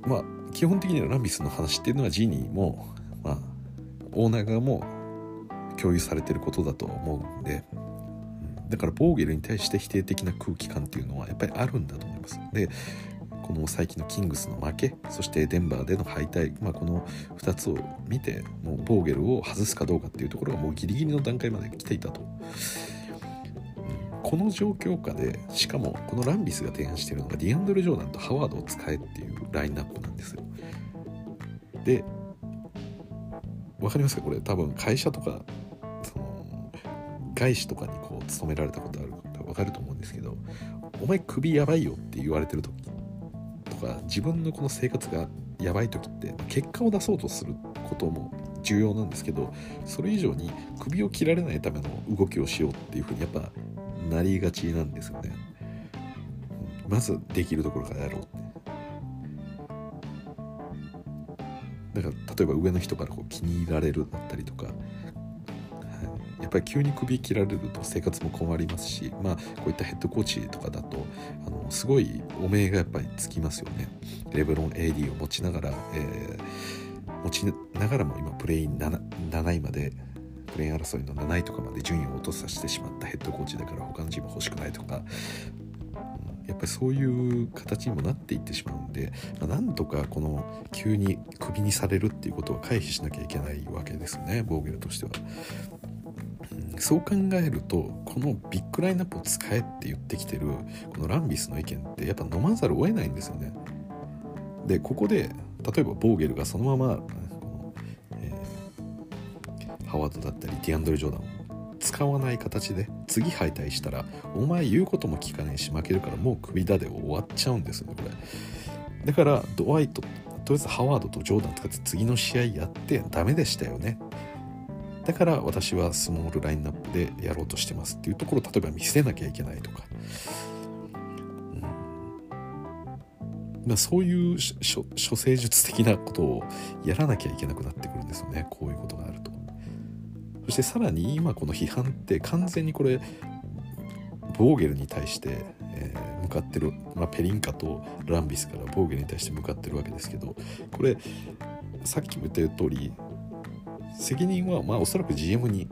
まあ基本的にはランビスの話っていうのはジニーもまあオーナー側も共有されてることだと思うんでだからボーゲルに対して否定的な空気感っていうのはやっぱりあるんだと思います。でこの最近のキングスの負けそしてデンバーでの敗退、まあ、この2つを見てもうボーゲルを外すかどうかっていうところがもうギリギリの段階まで来ていたと。この状況下でしかもこのランビスが提案しているのがディアンドル・ジョーダンとハワードを使えっていうラインナップなんですよ。で分かりますか？これ多分会社とかその外資とかにこう勤められたことある方分かると思うんですけどお前首やばいよって言われてる時か自分のこの生活がやばい時って結果を出そうとすることも重要なんですけどそれ以上に首を切られないための動きをしようっていうふうにやっぱなりがちなんですよね。まずできるところからやろうって。だから例えば上の人からこう気に入られるだったりとかやっぱり急に首切られると生活も困りますし、まあ、こういったヘッドコーチとかだとあのすごい汚名がやっぱりつきますよね。レブロン AD を持ちながら、えー、持ちながらも今プレイン 7, 7位までプレイン争いの7位とかまで順位を落とさせてしまったヘッドコーチだから他のチーム欲しくないとかやっぱりそういう形にもなっていってしまうんで、まあ、なんとかこの急にクビにされるっていうことを回避しなきゃいけないわけですねボーゲルとしては。そう考えるとこのビッグラインナップを使えって言ってきてるこのランビスの意見ってやっぱ飲まざるを得ないんですよね。でここで例えばボーゲルがそのままこの、えー、ハワードだったりディアンドル・ジョーダンを使わない形で次敗退したらお前言うことも聞かないし負けるからもう首だで終わっちゃうんですよねこれ。だからドワイトとりあえずハワードとジョーダン使って次の試合やってダメでしたよねだから私はスモールラインナップでやろうとしてますっていうところを例えば見せなきゃいけないとか、うん。まあ、そういう処世術的なことをやらなきゃいけなくなってくるんですよね。こういうことがあると。そしてさらに今この批判って完全にこれボーゲルに対して、えー、向かってる、まあ、ペリンカとランビスからボーゲルに対して向かってるわけですけどこれさっきも言った通り責任はまあおそらく GM に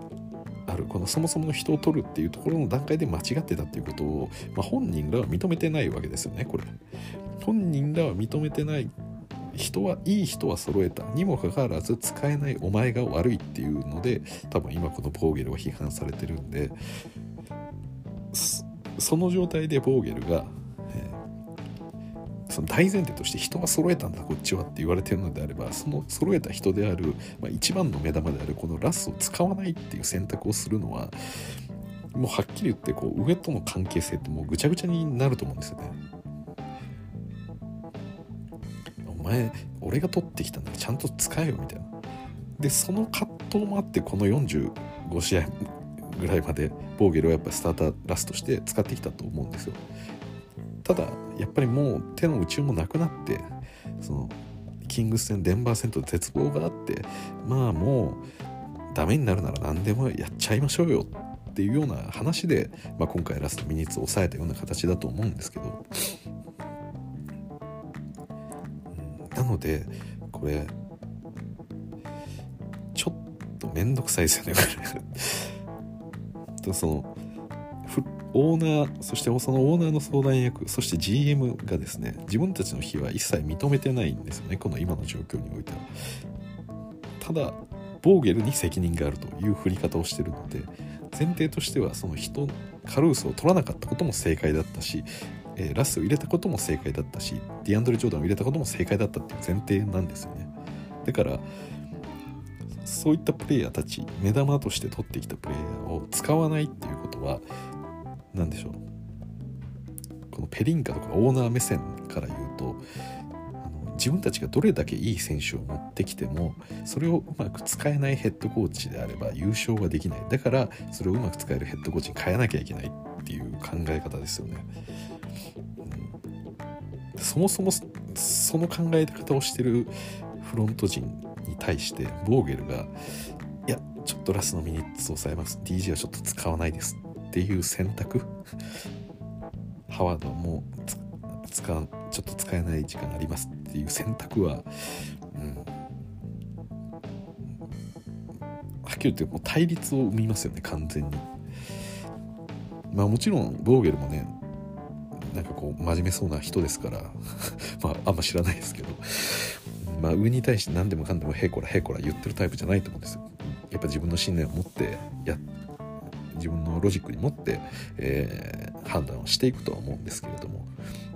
あるこのそもそもの人を取るっていうところの段階で間違ってたっていうことを、まあ、本人らは認めてないわけですよねこれ。本人らは認めてない人はいい人は揃えたにもかかわらず使えないお前が悪いっていうので多分今このボーゲルは批判されてるんでその状態でボーゲルがその大前提として人は揃えたんだこっちはって言われてるのであればその揃えた人である、まあ、一番の目玉であるこのラスを使わないっていう選択をするのはもうはっきり言ってこう上との関係性ってもうぐちゃぐちゃになると思うんですよね。お前俺が取ってきたんだちゃんと使えよみたいな。でその葛藤もあってこの45試合ぐらいまでボーゲルはやっぱスターターラスとして使ってきたと思うんですよ。ただやっぱりもう手の内もなくなってそのキングス戦デンバー戦と絶望があってまあもうダメになるなら何でもやっちゃいましょうよっていうような話で、まあ、今回ラストミニッツを抑えたような形だと思うんですけど、なのでこれちょっと面倒くさいですよねこれ。とそのオーナーそしてそのオーナーの相談役そして GM がですね自分たちの非は一切認めてないんですよねこの今の状況においては。ただボーゲルに責任があるという振り方をしてるので前提としてはその人カルースを取らなかったことも正解だったし、えー、ラスを入れたことも正解だったしディアンドレ・ジョーダンを入れたことも正解だったっていう前提なんですよね。だからそういったプレイヤーたち目玉として取ってきたプレイヤーを使わないっていうことは何でしょう。このペリンカとかオーナー目線から言うと自分たちがどれだけいい選手を持ってきてもそれをうまく使えないヘッドコーチであれば優勝ができない。だからそれをうまく使えるヘッドコーチに変えなきゃいけないっていう考え方ですよね、うん、そもそもその考え方をしてるフロント陣に対してボーゲルがいやちょっとラスのミニッツを抑えます。DJ はちょっと使わないです。っていう選択？ハワードもう使うちょっと使えない時間ありますっていう選択は、うん、はっきり言ってもう対立を生みますよね完全に。まあもちろんボーゲルもねなんかこう真面目そうな人ですから まああんま知らないですけどまあ上に対して何でもかんでもへいこらへいこら言ってるタイプじゃないと思うんですよ。やっぱ自分の信念を持ってや自分のロジックに持って、えー、判断をしていくとは思うんですけれども、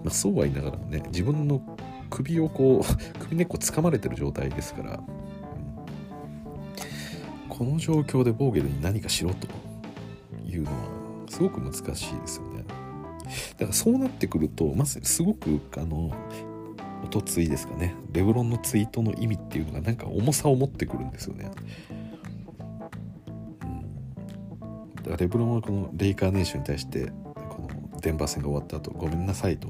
まあ、そうは言いながらもね自分の首をこう 首根っこ掴まれてる状態ですから、うん、この状況でボーゲルに何かしろというのはすごく難しいですよね。だからそうなってくるとまずすごくあのおとついですかねレブロンのツイートの意味っていうのがなんか重さを持ってくるんですよね、だからレブロンはこのレイカーネーションに対してこのデンバー戦が終わった後ごめんなさいと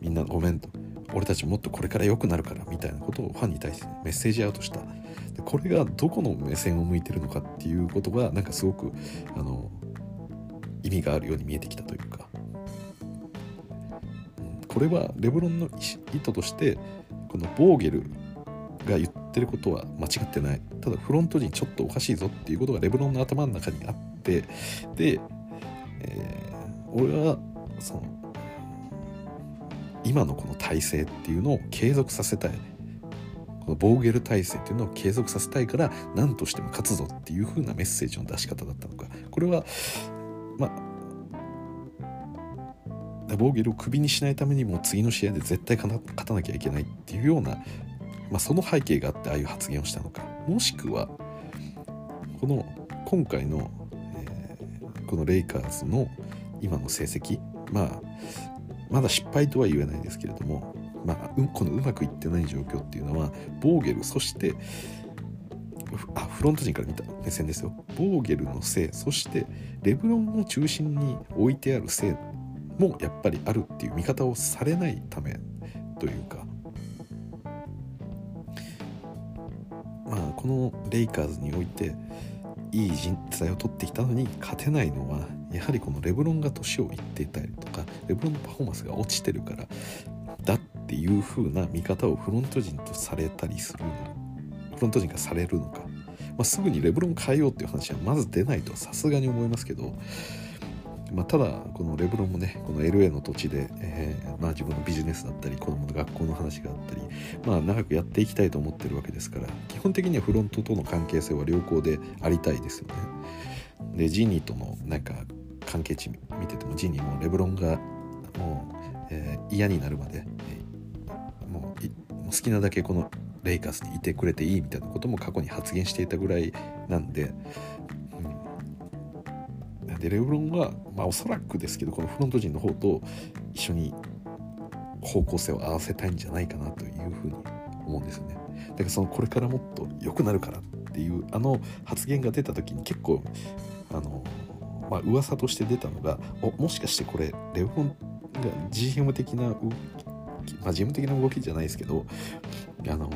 みんなごめんと俺たちもっとこれから良くなるからみたいなことをファンに対してメッセージアウトした。でこれがどこの目線を向いてるのかっていうことがなんかすごくあの意味があるように見えてきたというか、うん、これはレブロンの意図としてこのボーゲルが言ってることは間違ってない。ただフロント陣ちょっとおかしいぞっていうことがレブロンの頭の中にあってで、えー、俺はその今のこの体制っていうのを継続させたい。このボーゲル体制っていうのを継続させたいから何としても勝つぞっていう風なメッセージの出し方だったのか。これはまあボーゲルをクビにしないためにも次の試合で絶対勝たなきゃいけないっていうような、まあ、その背景があってああいう発言をしたのか。もしくはこの今回の、このレイカーズの今の成績まあまだ失敗とは言えないですけれども、まあ、このうまくいってない状況っていうのはボーゲルそしてあフロント陣から見た目線ですよ。ボーゲルのせいそしてレブロンを中心に置いてあるせいもやっぱりあるっていう見方をされないためというか。まあこのレイカーズにおいていい人材を取ってきたのに勝てないのはやはりこのレブロンが年をいっていたりとかレブロンのパフォーマンスが落ちてるからだっていう風な見方をフロント陣とされたりするのフロント陣がされるのか、まあ、すぐにレブロン変えようっていう話はまず出ないとさすがに思いますけどまあ、ただこのレブロンもねこの LA の土地で、えー、まあ、自分のビジネスだったり子供の学校の話があったり、まあ、長くやっていきたいと思ってるわけですから基本的にはフロントとの関係性は良好でありたいですよね。でジニーとのなんか関係値見ててもジニーもレブロンがもう、えー、嫌になるまで、えー、もう好きなだけこのレイカーズにいてくれていいみたいなことも過去に発言していたぐらいなんで、でレブロンは、まあ、おそらくですけどこのフロント陣の方と一緒に方向性を合わせたいんじゃないかなというふうに思うんですよね。だからそのこれからもっと良くなるからっていうあの発言が出た時に結構あの、まあ噂として出たのがおもしかしてこれレブロンが GM 的な動き、まあ、GM 的な動きじゃないですけどあの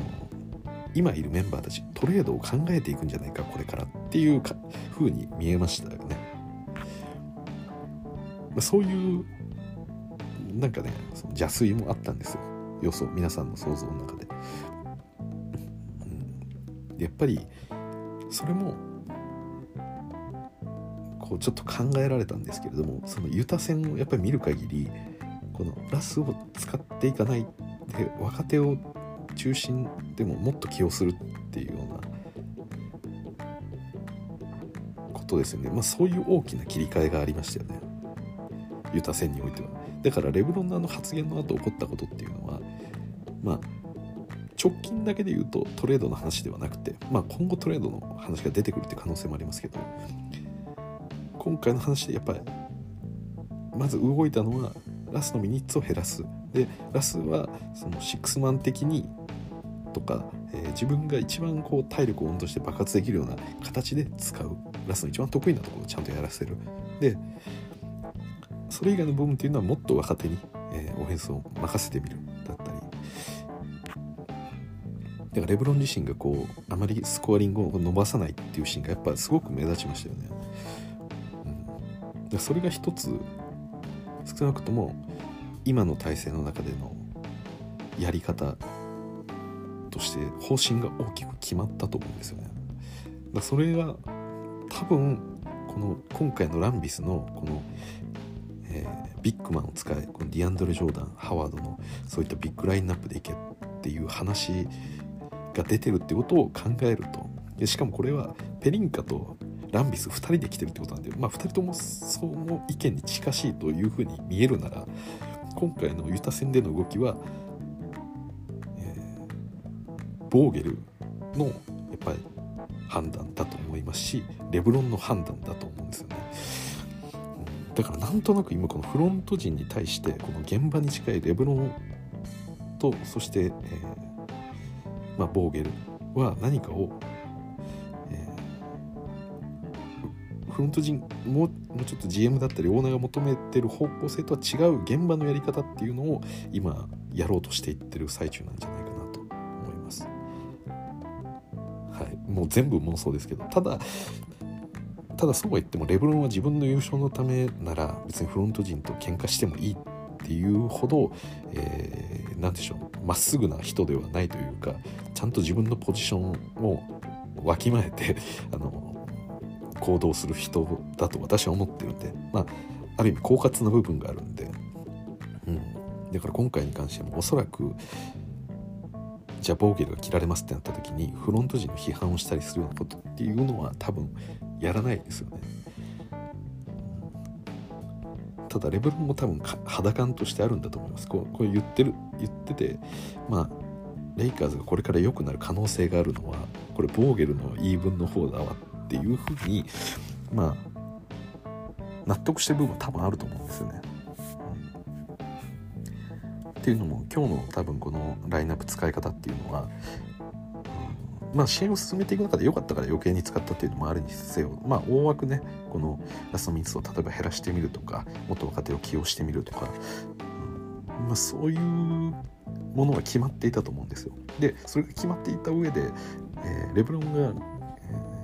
今いるメンバーたちトレードを考えていくんじゃないかこれからっていうか風に見えました。まあ、そういうなんかねその邪推もあったんですよ。予想皆さんの想像の中で。うん、やっぱりそれもこうちょっと考えられたんですけれどもそのユタ戦をやっぱり見る限りこのラスを使っていかないで若手を中心でももっと起用するっていうようなことですよね、まあ、そういう大きな切り替えがありましたよね。ユタ戦においては。だからレブロンのあの発言の後起こったことっていうのはまあ直近だけで言うとトレードの話ではなくて、まあ、今後トレードの話が出てくるって可能性もありますけど今回の話でやっぱりまず動いたのはラスのミニッツを減らす。でラスはそのシックスマン的にとか、えー、自分が一番こう体力を温存して爆発できるような形で使う。ラスの一番得意なところをちゃんとやらせる。でそれ以外の部分っていうのはもっと若手に、えー、オフェンスを任せてみるだったりだからレブロン自身がこうあまりスコアリングを伸ばさないっていうシーンがやっぱすごく目立ちましたよね。うん、でそれが一つ少なくとも今の体制の中でのやり方として方針が大きく決まったと思うんですよね。だそれが多分この今回のランビスのこの、えー、ビッグマンを使いこのディアンドレ・ジョーダンハワードのそういったビッグラインナップでいけっていう話が出てるってことを考えるとでしかもこれはペリンカとランビス2人で来てるってことなんで、まあ、2人ともその意見に近しいというふうに見えるなら今回のユタ戦での動きは、えー、ボーゲルのやっぱり判断だと思いますしレブロンの判断だと思うんですよね。だからなんとなく今このフロント陣に対してこの現場に近いレブロンとそして、えーまあ、ボーゲルは何かをフロント陣もうちょっと GM だったりオーナーが求めてる方向性とは違う現場のやり方っていうのを今やろうとしていってる最中なんじゃないかなと思います。はい、もう全部妄想ですけどただただそうは言ってもレブロンは自分の優勝のためなら別にフロント陣と喧嘩してもいいっていうほど、えー、何でしょうまっすぐな人ではないというかちゃんと自分のポジションをわきまえて あの行動する人だと私は思ってるんで、まあ、ある意味狡猾な部分があるんで、うん、だから今回に関してもおそらくじゃあボーゲルが切られますってなった時にフロント陣の批判をしたりするようなことっていうのは多分やらないですよね。ただレベルも多分肌感としてあるんだと思います。こうこう言ってる言っててまあレイカーズがこれから良くなる可能性があるのはこれボーゲルの言い分の方だわっていうふうにまあ納得してる部分は多分あると思うんですよね。うん、っていうのも今日の多分このラインナップ使い方っていうのは、まあ試合を進めていく中で良かったから余計に使ったっていうのもあるにせよまあ大枠ねこのラストミスを例えば減らしてみるとかもっと若手を起用してみるとか、うん、まあそういうものは決まっていたと思うんですよ。でそれが決まっていた上で、えー、レブロンがえ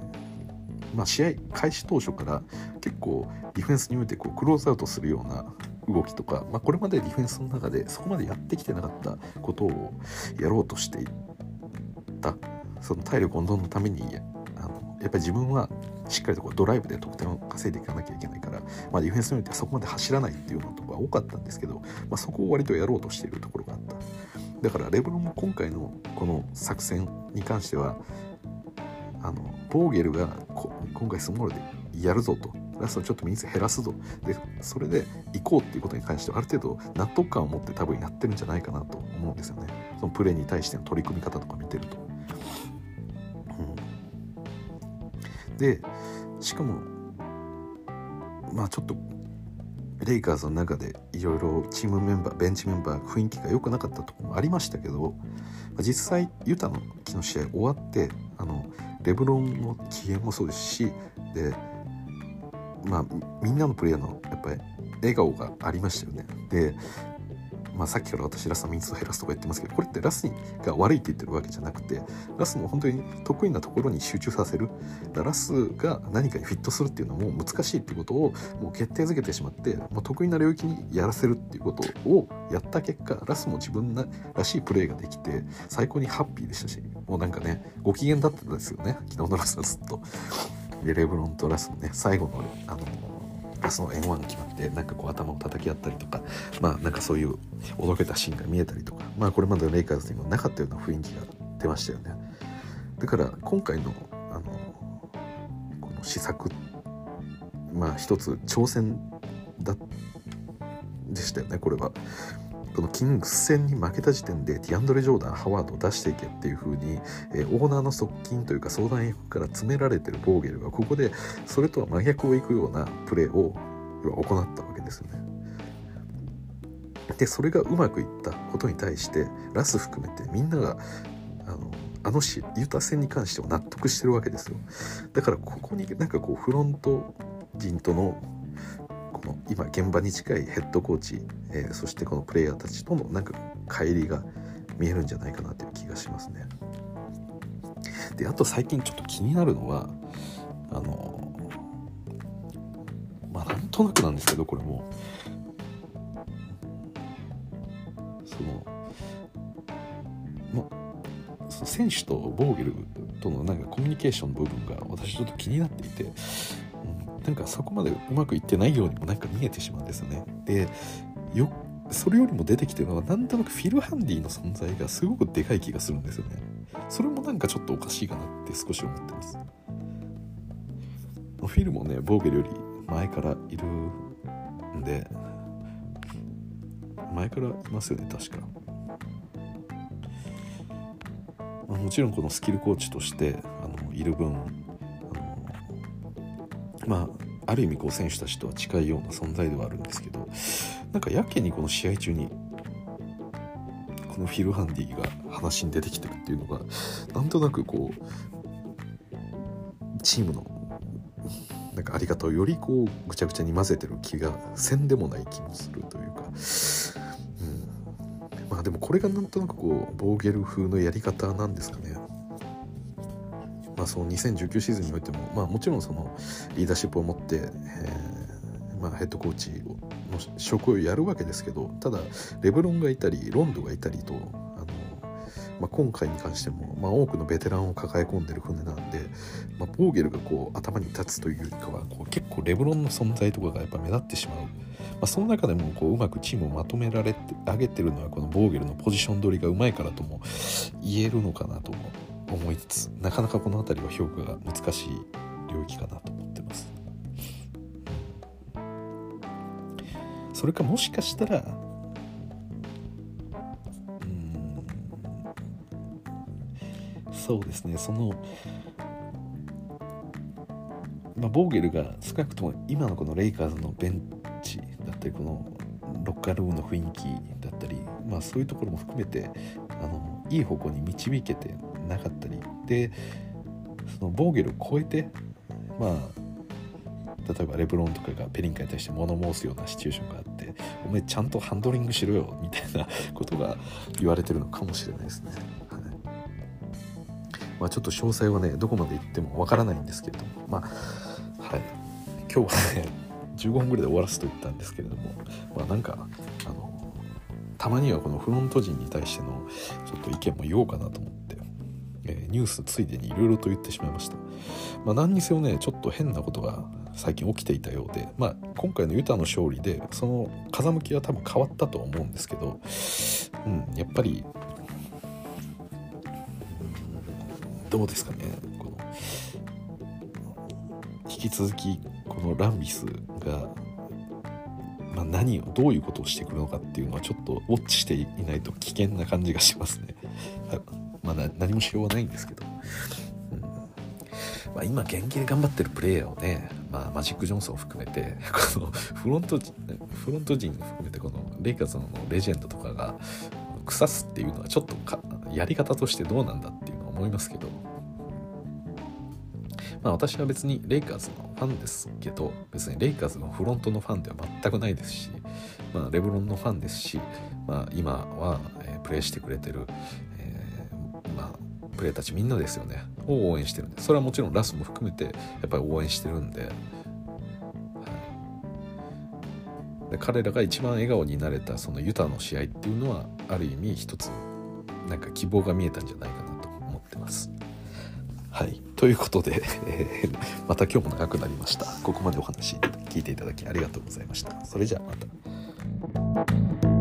まあ、試合開始当初から結構ディフェンスにおいてこうクローズアウトするような動きとか、まあ、これまでディフェンスの中でそこまでやってきてなかったことをやろうとしていったその体力温存のためにあのやっぱり自分はしっかりとこうドライブで得点を稼いでいかなきゃいけないから、まあ、ディフェンスにおいてはそこまで走らないっていうのとか多かったんですけど、まあ、そこを割とやろうとしているところがあった。だからレブロンも今回のこの作戦に関してはあのボーゲルが今回スモールでやるぞと。ラストちょっとミス減らすぞ。でそれで行こうっていうことに関してはある程度納得感を持って多分やってるんじゃないかなと思うんですよね。そのプレーに対しての取り組み方とか見てると。でしかもまあちょっとレイカーズの中でいろいろチームメンバーベンチメンバー雰囲気が良くなかったところもありましたけど実際ユタの昨日試合終わってあのレブロンの機嫌もそうですしでまあみんなのプレイヤーのやっぱり笑顔がありましたよね。でまあ、さっきから私ラスのミンスを減らすとか言ってますけどこれってラスが悪いって言ってるわけじゃなくてラスの本当に得意なところに集中させるラスが何かにフィットするっていうのはもう難しいっていうことをもう決定づけてしまってもう得意な領域にやらせるっていうことをやった結果ラスも自分らしいプレーができて最高にハッピーでしたしもうなんかねご機嫌だったんですよね昨日のラスはずっと。でレブロンとラスのね最後のあのその N1 が決まってなんかこう頭を叩き合ったりとかまあなんかそういうおどけたシーンが見えたりとかまあこれまでのレイカーズにもなかったような雰囲気が出ましたよね。だから今回のあのこの試作まあ一つ挑戦だでしたよねこれは。このキングス戦に負けた時点でティアンドレ・ジョーダンハワードを出していけっていう風に、えー、オーナーの側近というか相談役から詰められてるボーゲルがここでそれとは真逆をいくようなプレーを行ったわけですよね。でそれがうまくいったことに対してラス含めてみんながあのあのしユタ戦に関しては納得してるわけですよだからここになんかこうフロント陣とのの今現場に近いヘッドコーチ、えー、そしてこのプレイヤーたちとのなんか乖離が見えるんじゃないかなという気がしますね。であと最近ちょっと気になるのはあのまあなんとなくなんですけどこれもそのま選手とボーゲルとのなんかコミュニケーションの部分が私ちょっと気になっていてなんかそこまでうまくいってないようにもなんか見えてしまうんですよね。でよそれよりも出てきてるのはなんとなくフィル・ハンディの存在がすごくでかい気がするんですよね。それもなんかちょっとおかしいかなって少し思ってます。フィルもねボーゲルより前からいるんで前からいますよね確か。もちろんこのスキルコーチとしてあのいる分まあある意味こう選手たちとは近いような存在ではあるんですけどなんかやけにこの試合中にこのフィル・ハンディが話に出てきてるっていうのがなんとなくこうチームのなんかあり方をよりこうぐちゃぐちゃに混ぜてる気がせんでもない気もするというか、うん、まあでもこれがなんとなくこうボーゲル風のやり方なんですかね。まあ、その2019シーズンにおいても、まあ、もちろんそのリーダーシップを持って、えーまあ、ヘッドコーチの職をやるわけですけどただレブロンがいたりロンドがいたりとあの、まあ、今回に関しても、まあ、多くのベテランを抱え込んでる船なんで、まあ、ボーゲルがこう頭に立つというよりかはこう結構レブロンの存在とかがやっぱ目立ってしまう。まあ、その中でもこううまくチームをまとめられてあげてるのはこのボーゲルのポジション取りがうまいからとも言えるのかなと思いつつなかなかこの辺りは評価が難しい領域かなと思ってます。それかもしかしたらうんそうですね。そのまあ、ボーゲルが少なくとも今のこのレイカーズのベンチだったりこのロッカールームの雰囲気だったり、まあ、そういうところも含めてあのいい方向に導けてなかったりでそのボーゲルを超えてまあ例えばレブロンとかがペリンカに対して物申すようなシチュエーションがあってお前ちゃんとハンドリングしろよみたいな ことが言われてるのかもしれないですね。はいまあ、ちょっと詳細はねどこまで行ってもわからないんですけれどもまあはい今日はね15分ぐらいで終わらすと言ったんですけれどもまあなんかあのたまにはこのフロント陣に対してのちょっと意見も言おうかなと思って。えー、ニュースついでにいろいろと言ってしまいました。まあ、何にせよねちょっと変なことが最近起きていたようで、まあ、今回のユタの勝利でその風向きは多分変わったと思うんですけど、うん、やっぱりどうですかねこの引き続きこのランビスが、まあ、何をどういうことをしてくるのかっていうのはちょっとウォッチしていないと危険な感じがしますね。まあ、何もしようがないんですけど、うん。まあ、今現役で頑張ってるプレイヤーをね、まあ、マジック・ジョンソンを含めてこのフロントフロント陣含めてこのレイカーズのレジェンドとかが腐すっていうのはちょっとやり方としてどうなんだっていうのは思いますけど、まあ、私は別にレイカーズのファンですけど別にレイカーズのフロントのファンでは全くないですし、まあ、レブロンのファンですし、まあ、今は、え、プレーしてくれてる、プレーたちみんなですよねを応援してるんでそれはもちろんラスも含めてやっぱり応援してるんで。はいで彼らが一番笑顔になれたそのユタの試合っていうのはある意味一つなんか希望が見えたんじゃないかなと思ってます。はい。ということで、えー、また今日も長くなりました。ここまでお話聞いていただきありがとうございました。それじゃあまた。